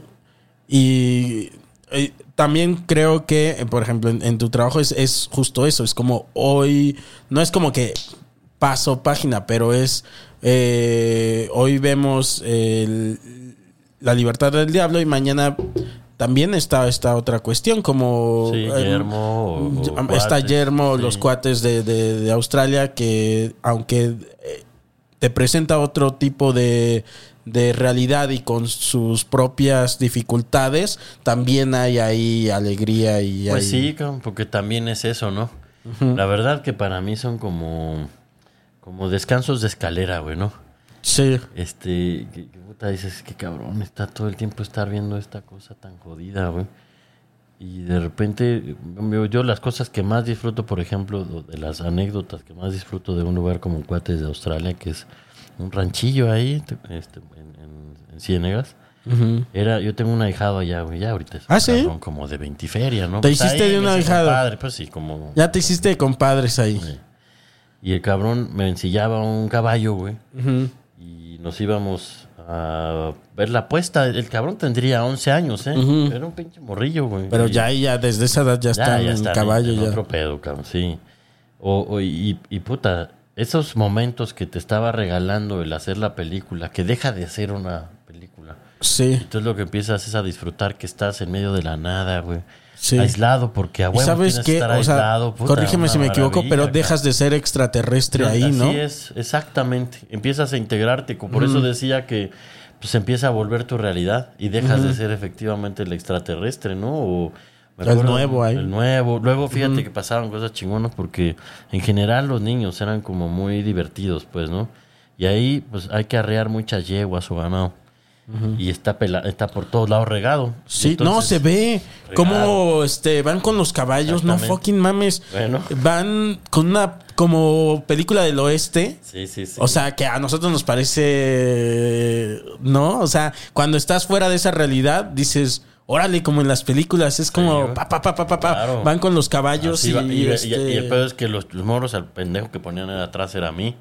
y eh, también creo que, eh, por ejemplo, en, en tu trabajo es, es justo eso. Es como hoy, no es como que paso página, pero es eh, hoy vemos el- la libertad del diablo y mañana también está esta otra cuestión como Sí, eh, Yermo o- o está cuates, Yermo, sí. los cuates de, de- de Australia que aunque eh, te presenta otro tipo de, de realidad y con sus propias dificultades, también hay ahí alegría y Pues hay- sí, porque también es eso, ¿no? La verdad que para mí son como, como descansos de escalera, güey, ¿no? Sí, Este, que, que puta dices, que cabrón, está todo el tiempo estar viendo esta cosa tan jodida, güey. Y de repente, yo, las cosas que más disfruto, por ejemplo, de las anécdotas que más disfruto de un lugar como Cuates de Australia, que es un ranchillo ahí, te- este, en, en- en Ciénegas. Era, yo tengo un ahijado allá, güey, ya ahorita ¿Ah, sí? cabrón como de veintiferia, ¿no? ¿Te Pues hiciste ahí de un ahijado? compadre, pues sí, como... ya te hiciste compadres ahí. Y el cabrón me ensillaba un caballo, güey. Y nos íbamos a ver la apuesta. El cabrón tendría 11 años, ¿eh? Era un pinche morrillo, güey. Pero Y- ya ahí, ya desde esa edad ya, está en están caballo en ya. otro pedo, cabrón, sí. O, o- y, y puta, esos momentos que te estaba regalando el hacer la película, que deja de ser una película. Sí, Entonces lo que empiezas es a disfrutar que estás en medio de la nada, güey. sí. Aislado, porque a huevo sabes tienes que qué, estar o sea, aislado. puta, corrígeme si me equivoco, pero dejas de ser extraterrestre ahí, Así ¿no? es, exactamente. Empiezas a integrarte. Por eso decía que pues empieza a volver tu realidad y dejas de ser efectivamente el extraterrestre, ¿no? O, El nuevo ahí. El nuevo. Luego fíjate que pasaban cosas chingonas porque en general los niños eran como muy divertidos, pues, ¿no? Y ahí pues hay que arrear muchas yeguas o ganado. Y está, pela- está por todos lados regado. Sí, no, se ve cómo este, van con los caballos, no fucking mames. Bueno. Van con una como película del oeste. Sí, sí, sí. O sea, que a nosotros nos parece, ¿no? O sea, cuando estás fuera de esa realidad, dices, órale, como en las películas, es como, pa, pa, pa, pa, pa, pa. Claro. van con los caballos Así y, y, y- este, y el pedo es que los, los moros al pendejo que ponían atrás era a mí.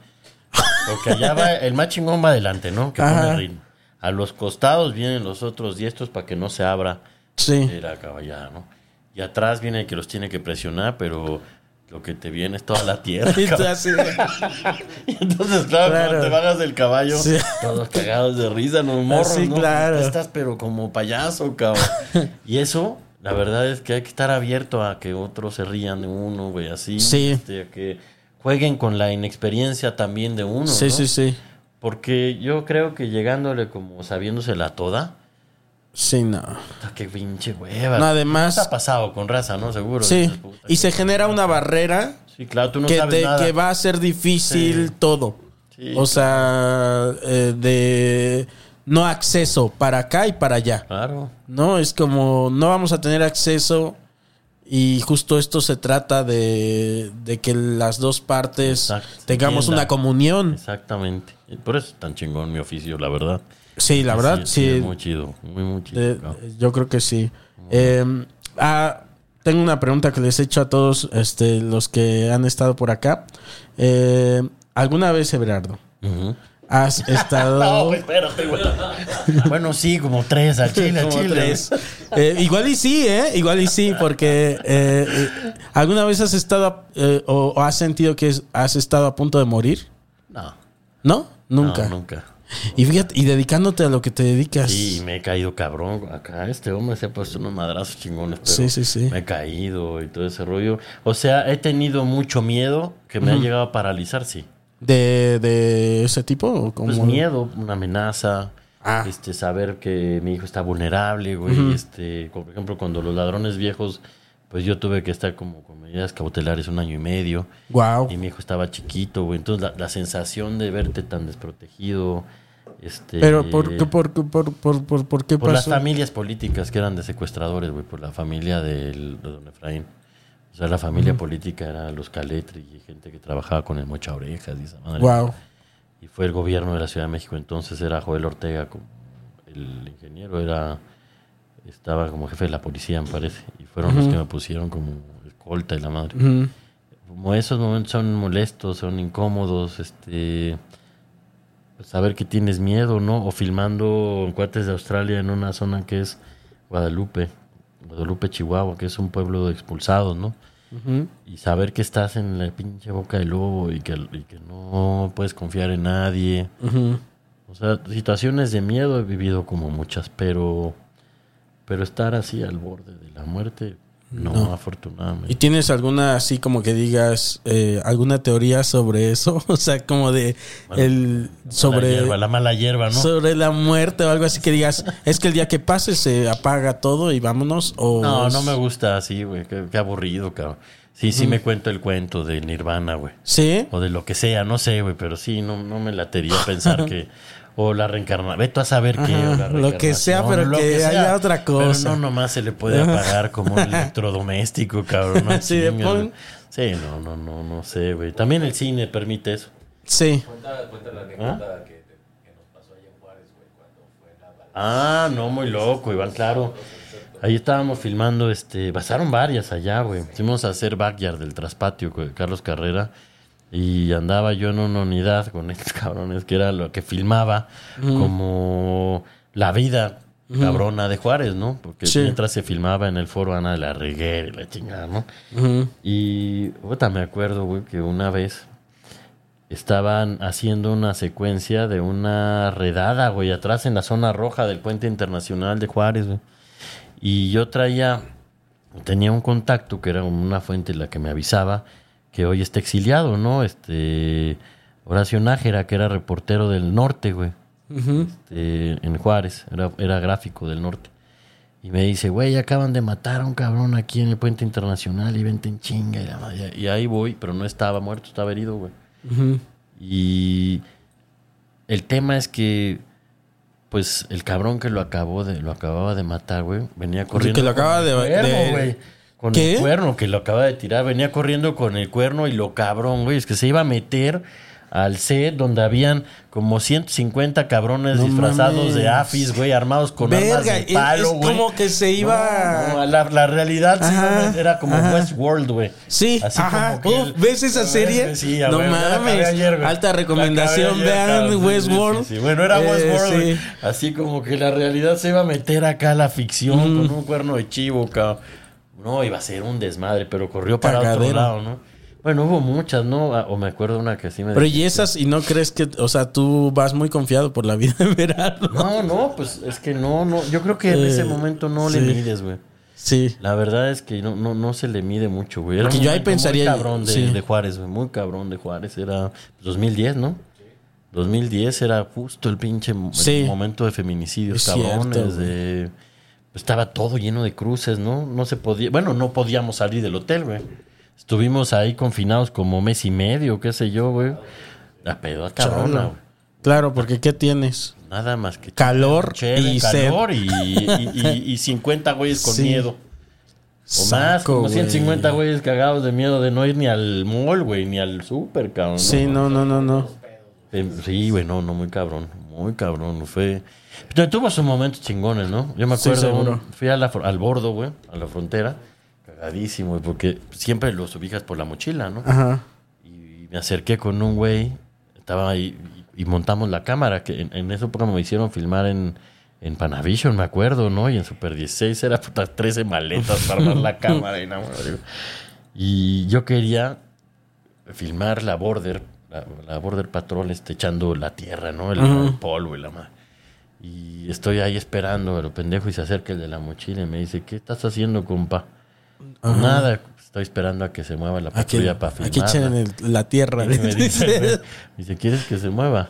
Porque allá va, el más chingón va adelante, ¿no? Que Ajá. pone ritmo. A los costados vienen los otros diestros para que no se abra Sí. la caballada, ¿no? Y atrás viene el que los tiene que presionar, pero lo que te viene es toda la tierra. [laughs] [laughs] Y entonces, claro, Claro. cuando te bajas del caballo, Sí. todos cagados de risa, los morros, Sí, ¿no? claro. Estás pero como payaso, cabrón. [laughs] y eso, la verdad es que hay que estar abierto a que otros se rían de uno, güey, así. Sí. este, a que jueguen con la inexperiencia también de uno, sí, ¿no? sí, sí. Porque yo creo que llegándole como sabiéndosela toda, Sí, no. qué pinche hueva. No, además- ¿Qué ha pasado con raza, no? Seguro. Sí. Puta, Y se genera una barrera Sí, claro, tú no que, sabes te- nada. que va a ser difícil Sí. todo. Sí, o sea, eh, de no acceso para acá y para allá. Claro. No, es como no vamos a tener acceso y justo esto se trata de, de que las dos partes Exacto, tengamos una comunión. Exactamente. Por eso es tan chingón mi oficio, la verdad. Sí, la verdad, sí. es muy chido, muy, muy chido. cabrón. yo creo que sí. Eh, ah, tengo una pregunta que les he hecho a todos este, los que han estado por acá. Eh, ¿Alguna vez, Everardo, has [laughs] estado... No, espérate, güey. [laughs] bueno, sí, como tres al chile, Como chile. tres. Eh, igual y sí, ¿eh? Igual y sí, porque eh, eh, ¿alguna vez has estado eh, o, o has sentido que has estado a punto de morir? No, ¿No? Nunca. No, nunca. Y fíjate, y dedicándote a lo que te dedicas. Sí, me he caído cabrón. Acá este hombre se ha puesto unos madrazos chingones. Pero Sí, sí, sí. Me he caído y todo ese rollo. O sea, he tenido mucho miedo que me ha llegado a paralizar, sí. ¿De, de ese tipo? ¿O cómo? Pues miedo, una amenaza. Ah. Este, saber que mi hijo está vulnerable, güey. Este, por ejemplo, cuando los ladrones viejos, pues yo tuve que estar como con medidas cautelares un año y medio. Wow. Y mi hijo estaba chiquito, güey. Entonces la, la sensación de verte tan desprotegido. Este, Pero ¿por qué, por, qué- por, por, por, por qué por las pasó? familias políticas que eran de secuestradores, güey, por la familia del, de don Efraín. O sea, la familia política era los Caletri y gente que trabajaba con el Mocha Orejas y esa madre. Wow. Y fue el gobierno de la Ciudad de México. Entonces era Joel Ortega, como el ingeniero, era estaba como jefe de la policía, me parece. Y fueron los que me pusieron como escolta y la madre. Como esos momentos son molestos, son incómodos, este pues, saber que tienes miedo, ¿no? O filmando en cuates de Australia en una zona que es Guadalupe. Guadalupe, Chihuahua, que es un pueblo de expulsados, ¿no? Y saber que estás en la pinche boca del lobo y que, y que no puedes confiar en nadie. O sea, situaciones de miedo he vivido como muchas, pero, pero estar así al borde de la muerte, no, No. afortunadamente. ¿Y tienes alguna así como que digas eh, alguna teoría sobre eso? [laughs] O sea, como de el la sobre hierba, la mala hierba, ¿no? sobre la muerte o algo así que digas, es que el día que pase se apaga todo y vámonos o No, es- no me gusta así, güey. Qué, qué aburrido, cabrón. Sí, sí me cuento el cuento de Nirvana, güey. ¿Sí? O de lo que sea, no sé, güey. Pero sí, no, no me latería pensar [laughs] que... O la reencarnación. Vete a saber qué. o la Ajá, lo que sea, pero lo que haya otra cosa. Pero no nomás se le puede apagar como un [laughs] electrodoméstico, cabrón. No [laughs] Sí, pon-. Sí, no, no, no, no sé, güey. También el cine permite eso. Sí. Cuenta, cuenta la anécdota que, que nos pasó allá en Juárez, güey, cuando fue la. Ah, no, muy loco, Iván, claro. Ahí estábamos filmando, este, pasaron varias allá, güey. Fuimos a hacer backyard del traspatio con Carlos Carrera y andaba yo en una unidad con [laughs] estos cabrones que era lo que filmaba como la vida cabrona de Juárez, ¿no? Porque Sí. mientras se filmaba en el foro Ana de la Reguera y la chingada, ¿no? Y puta, me acuerdo, güey, que una vez estaban haciendo una secuencia de una redada, güey, atrás en la zona roja del puente internacional de Juárez, güey. Y yo traía, tenía un contacto que era una fuente la que me avisaba que hoy está exiliado, ¿no? Este, Horacio Nájera, que era reportero del norte, güey. este, en Juárez, era, era gráfico del norte. Y me dice, güey, acaban de matar a un cabrón aquí en el puente internacional y vente en chinga. Y, y ahí voy, pero no estaba muerto, estaba herido, güey. Y el tema es que, pues, el cabrón que lo acabó de, lo acababa de matar, güey, venía corriendo. que lo acaba de- cuerno, de-. Con ¿Qué? el cuerno que lo acaba de tirar. Venía corriendo con el cuerno y lo cabrón, güey. Es que se iba a meter al set donde habían como 150 cabrones No disfrazados mames. de afis, güey, armados con armas Verga, de es- palo, güey. como que se iba- No, no, la, la realidad sí, Ajá, no, era como ajá. Westworld, güey. Sí, Así ajá. como que el- ¿ves esa serie? Sí, no acabé mames. ayer. Alta recomendación, vean. Sí, sí, Westworld. sí, sí. Bueno, era Eh, Westworld, sí. Así como que la realidad se iba a meter acá a la ficción con un cuerno de chivo, cabrón. No, iba a ser un desmadre, pero corrió para otro Cagadero. lado, ¿no? Bueno, hubo muchas, ¿no? Ah, O me acuerdo una que sí me... Pero y esas, y no crees que, o sea, tú vas muy confiado por la vida en verano. No, no, pues es que no, no. Yo creo que en Eh, ese momento no le sí. mides, güey. Sí. La verdad es que no, no, no se le mide mucho, güey. Era Porque yo ahí pensaría- Muy cabrón de, sí. de Juárez, güey. Muy cabrón de Juárez. Era 2010, ¿no? 2010 era justo el pinche mo- el Sí. momento de feminicidios Es cabrones. cierto, de, estaba todo lleno de cruces, ¿no? No se podía. Bueno, no podíamos salir del hotel, güey. Estuvimos ahí confinados como mes y medio, qué sé yo, güey. La pedo cabrona, güey. Claro, porque ¿qué tienes? Nada más que Calor y calor y, y, y- [laughs] y 50 güeyes con Sí. miedo. O más, como güey. 150 güeyes cagados de miedo de no ir ni al mall, güey, ni al super, cabrón. ¿no? Sí, no, no, no, no. Eh, Sí, güey, no, no, muy cabrón. Muy cabrón. Fue. Pero tuvo sus momentos chingones, ¿no? Yo me Sí, acuerdo, un- fui a la al bordo, güey, a la frontera. Cagadísimo, porque siempre los ubicas por la mochila, ¿no? Ajá. Y me acerqué con un güey, estaba ahí y, y montamos la cámara, que en, en esa época me hicieron filmar en, en Panavision, me acuerdo, ¿no? Y en Super 16 era puta 13 maletas para armar la cámara y nada más. Y yo quería filmar la Border, la, la Border Patrol este, echando la tierra, ¿no? El, el polvo y la madre. Y estoy ahí esperando a lo pendejo y se acerca el de la mochila y me dice, ¿qué estás haciendo, compa? Nada, estoy esperando a que se mueva la patrulla para filmar. aquí echen el- la tierra. Y me [laughs] dice, me dice, ¿quieres que se mueva?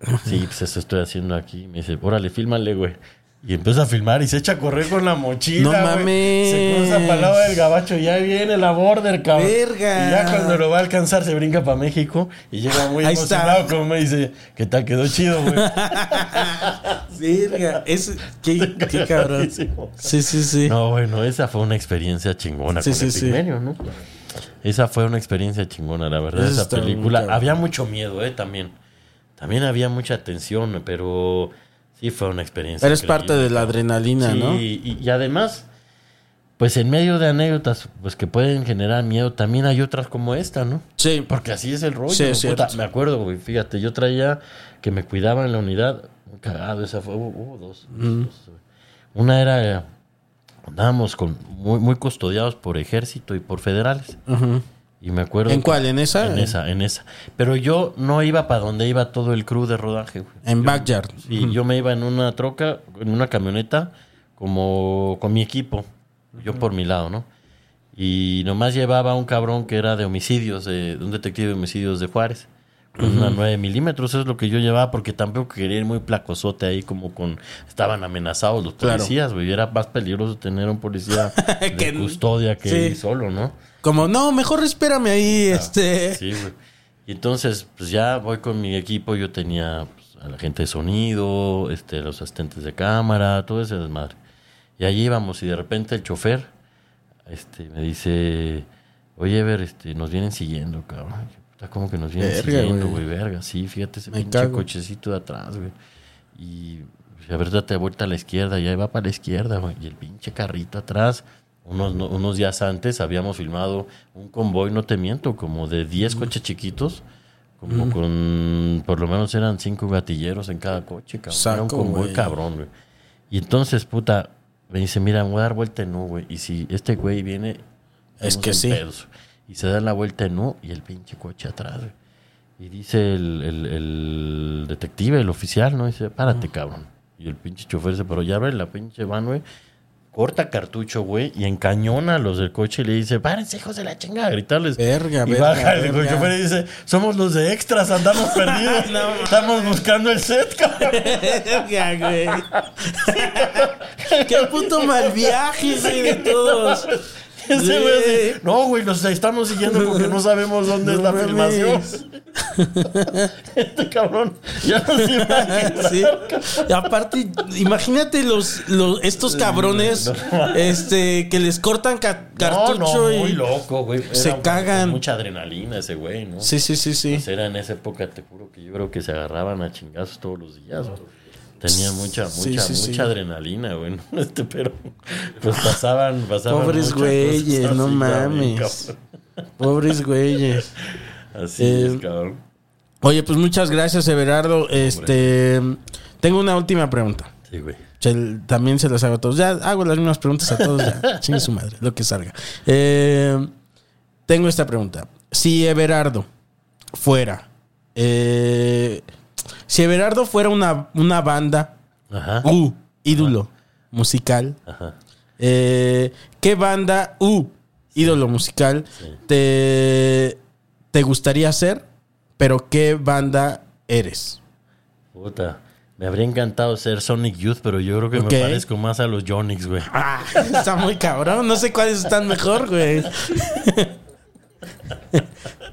[laughs] Sí, pues eso estoy haciendo aquí. Me dice, órale, fílmale, güey. Y empieza a filmar y se echa a correr con la mochila. No mames. Se cruza para el lado del gabacho y ya viene la border, cabrón. Verga. Y ya cuando lo va a alcanzar se brinca para México y llega muy Ahí emocionado, está. como me dice, ¿qué tal? Quedó chido, güey. [laughs] Verga, es, qué, [laughs] qué cabrón. Sí, sí, sí. No, bueno, esa fue una experiencia chingona Sí, con sí, el sí. Pigmenio, ¿no? Esa fue una experiencia chingona, la verdad, Eso esa película. Había mucho miedo, ¿eh? También. También había mucha tensión, pero sí fue una experiencia. Eres parte de la adrenalina, Sí, ¿no? y, y además, pues en medio de anécdotas pues que pueden generar miedo, también hay otras como esta, ¿no? Sí. Porque así es el rollo. Sí, es puta. me acuerdo, güey. Fíjate, yo traía que me cuidaba en la unidad. Cagado, esa fue. Hubo, hubo dos. Una era. andábamos con, muy, muy custodiados por ejército y por federales. Ujú. Y me acuerdo. ¿En cuál? ¿En esa? En esa, en esa. Pero yo no iba para donde iba todo el crew de rodaje, güey. En Backyard. Sí, yo me iba en una troca, en una camioneta, como con mi equipo. Yo por mi lado, ¿no? Y nomás llevaba un cabrón que era de homicidios, de, de un detective de homicidios de Juárez. Con una 9 milímetros, eso es lo que yo llevaba, porque tampoco quería ir muy placosote ahí, como con. Estaban amenazados los policías, güey. y Era más peligroso tener un policía [laughs] de Que- custodia que sí. solo, ¿no? Como, no, mejor espérame ahí, este. Ah, Sí, güey. Y entonces, pues ya voy con mi equipo. Yo tenía pues, a la gente de sonido, este, los asistentes de cámara, todo ese desmadre. Y allí íbamos y de repente el chofer este, me dice, oye, Ever, este, nos vienen siguiendo, cabrón. Y yo, "Puta, ¿Cómo que nos vienen Verga, siguiendo, güey. Verga, sí, fíjate ese Me pinche cago. cochecito de atrás, güey. Y pues, a ver, date vuelta a la izquierda, ya va para la izquierda, güey. Y el pinche carrito atrás. Unos, no- unos días antes habíamos filmado un convoy, no te miento, como de 10 coches chiquitos, como con, por lo menos eran 5 gatilleros en cada coche, cabrón. Era un convoy cabrón, güey. Y entonces, puta, me dice, mira, me voy a dar vuelta en U, güey. Y si este güey viene... Es que sí. pedos. Y se da la vuelta en U y el pinche coche atrás, güey. Y dice el, el- el detective, el oficial, ¿no? Dice, párate, cabrón. Y el pinche chofer se paró, ya abre la pinche van, güey. Corta cartucho, güey, y encañona a los del coche y le dice, párense, hijos de la chingada, a gritarles. Verga, y verga, baja el verga. chofer y dice, somos los de extras, andamos [laughs] perdidos. Estamos buscando el set, cabrón. [laughs] Verga, güey. [laughs] Qué puto mal viaje, güey, de todos. [laughs] Ese güey así, no, güey, los estamos siguiendo porque no sabemos dónde No es la mames. filmación. [laughs] este cabrón ya no se iba. [laughs] Sí. Y aparte, imagínate los, los estos cabrones este que les cortan ca- cartucho no, no, y muy loco, güey. Se cagan. mucha adrenalina ese güey, ¿no? Sí, sí, sí, sí. Pues era en esa época, te juro que yo creo que se agarraban a chingazos todos los días, güey. Tenían mucha, mucha, Sí, sí, mucha sí. adrenalina, güey. ¿no? [laughs] Este, pero pues pasaban, pasaban Pobres güeyes, no mames. cabrón. [laughs] Pobres güeyes. Así Eh, es, cabrón. Oye, pues muchas gracias, Everardo. Este, tengo una última pregunta. Sí, güey. También se las hago a todos. Ya hago las mismas preguntas a todos. Ya. [laughs] Chingue su madre, lo que salga. Eh, tengo esta pregunta. Si Everardo fuera. eh, si Everardo fuera una, una banda, Ajá. uh, ídolo musical, Ajá. eh, ¿qué banda, uh, ídolo musical, te, te gustaría ser? Pero ¿qué banda eres? Puta. Me habría encantado ser Sonic Youth, pero yo creo que me parezco más a los Jonix, güey. Ah, está muy cabrón. No sé cuáles están mejor, güey. [laughs]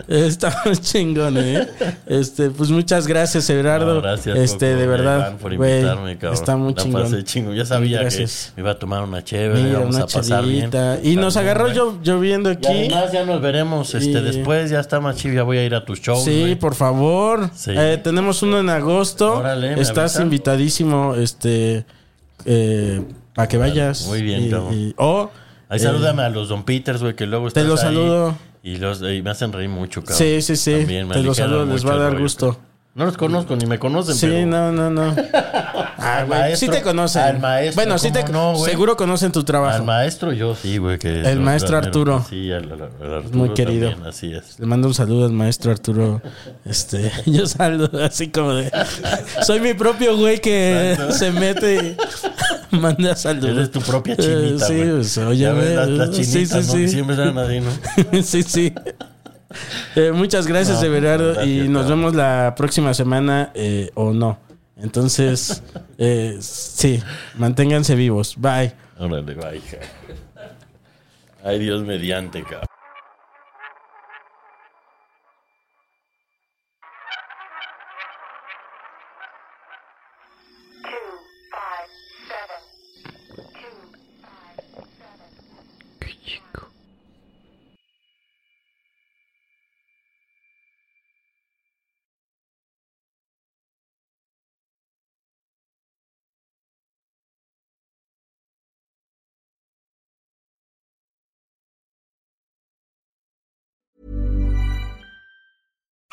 [laughs] Está muy chingón, ¿eh? Este, pues muchas gracias, Everardo. No, gracias, Este, Coco, de verdad. Iván, por cabrón. Está muy chingón. Ya sabía Gracias. que me iba a tomar una chévere, Mira, vamos una a pasar bien. Y nos agarró lloviendo Y aquí. además ya nos veremos este, Y- después, ya está más chido, ya voy a ir a tus shows. Sí, por favor. Sí. Eh, tenemos uno en agosto. Órale, ¿me Estás invitadísimo, este, eh, para que vayas. Muy bien, Y- y- o Ahí eh, salúdame a los Don Peters, güey, que luego Te estás los ahí saludo. Y, los, y me hacen reír mucho, cabrón. Sí, sí, sí. También Te los saludo, les va a dar rollo, gusto. cabrón. No los conozco, ni me conocen, Sí, pero... no, no, no. [laughs] Ah, Al maestro- sí te conocen. al maestro, bueno, sí te ¿cómo no, seguro conocen tu trabajo. Al maestro yo sí, güey. Que El maestro Arturo. Sí, al, al- al Arturo muy querido. también, así es. Le mando un saludo al maestro Arturo. Este, [laughs] yo saludo así como de. [laughs] Soy mi propio güey que se mete y [laughs] manda saludos. Eres tu propia chinita, Eh, sí, güey. pues, las, las sí, chinitas, sí, ¿no? Sí. siempre eran así, ¿no? [laughs] sí, sí. Eh, muchas gracias, No, Everardo. gracias, y nos vemos la próxima semana eh, o no. Entonces, [laughs] eh, sí, manténganse vivos. Bye. Órale, hija. Ay, Dios mediante, cabrón.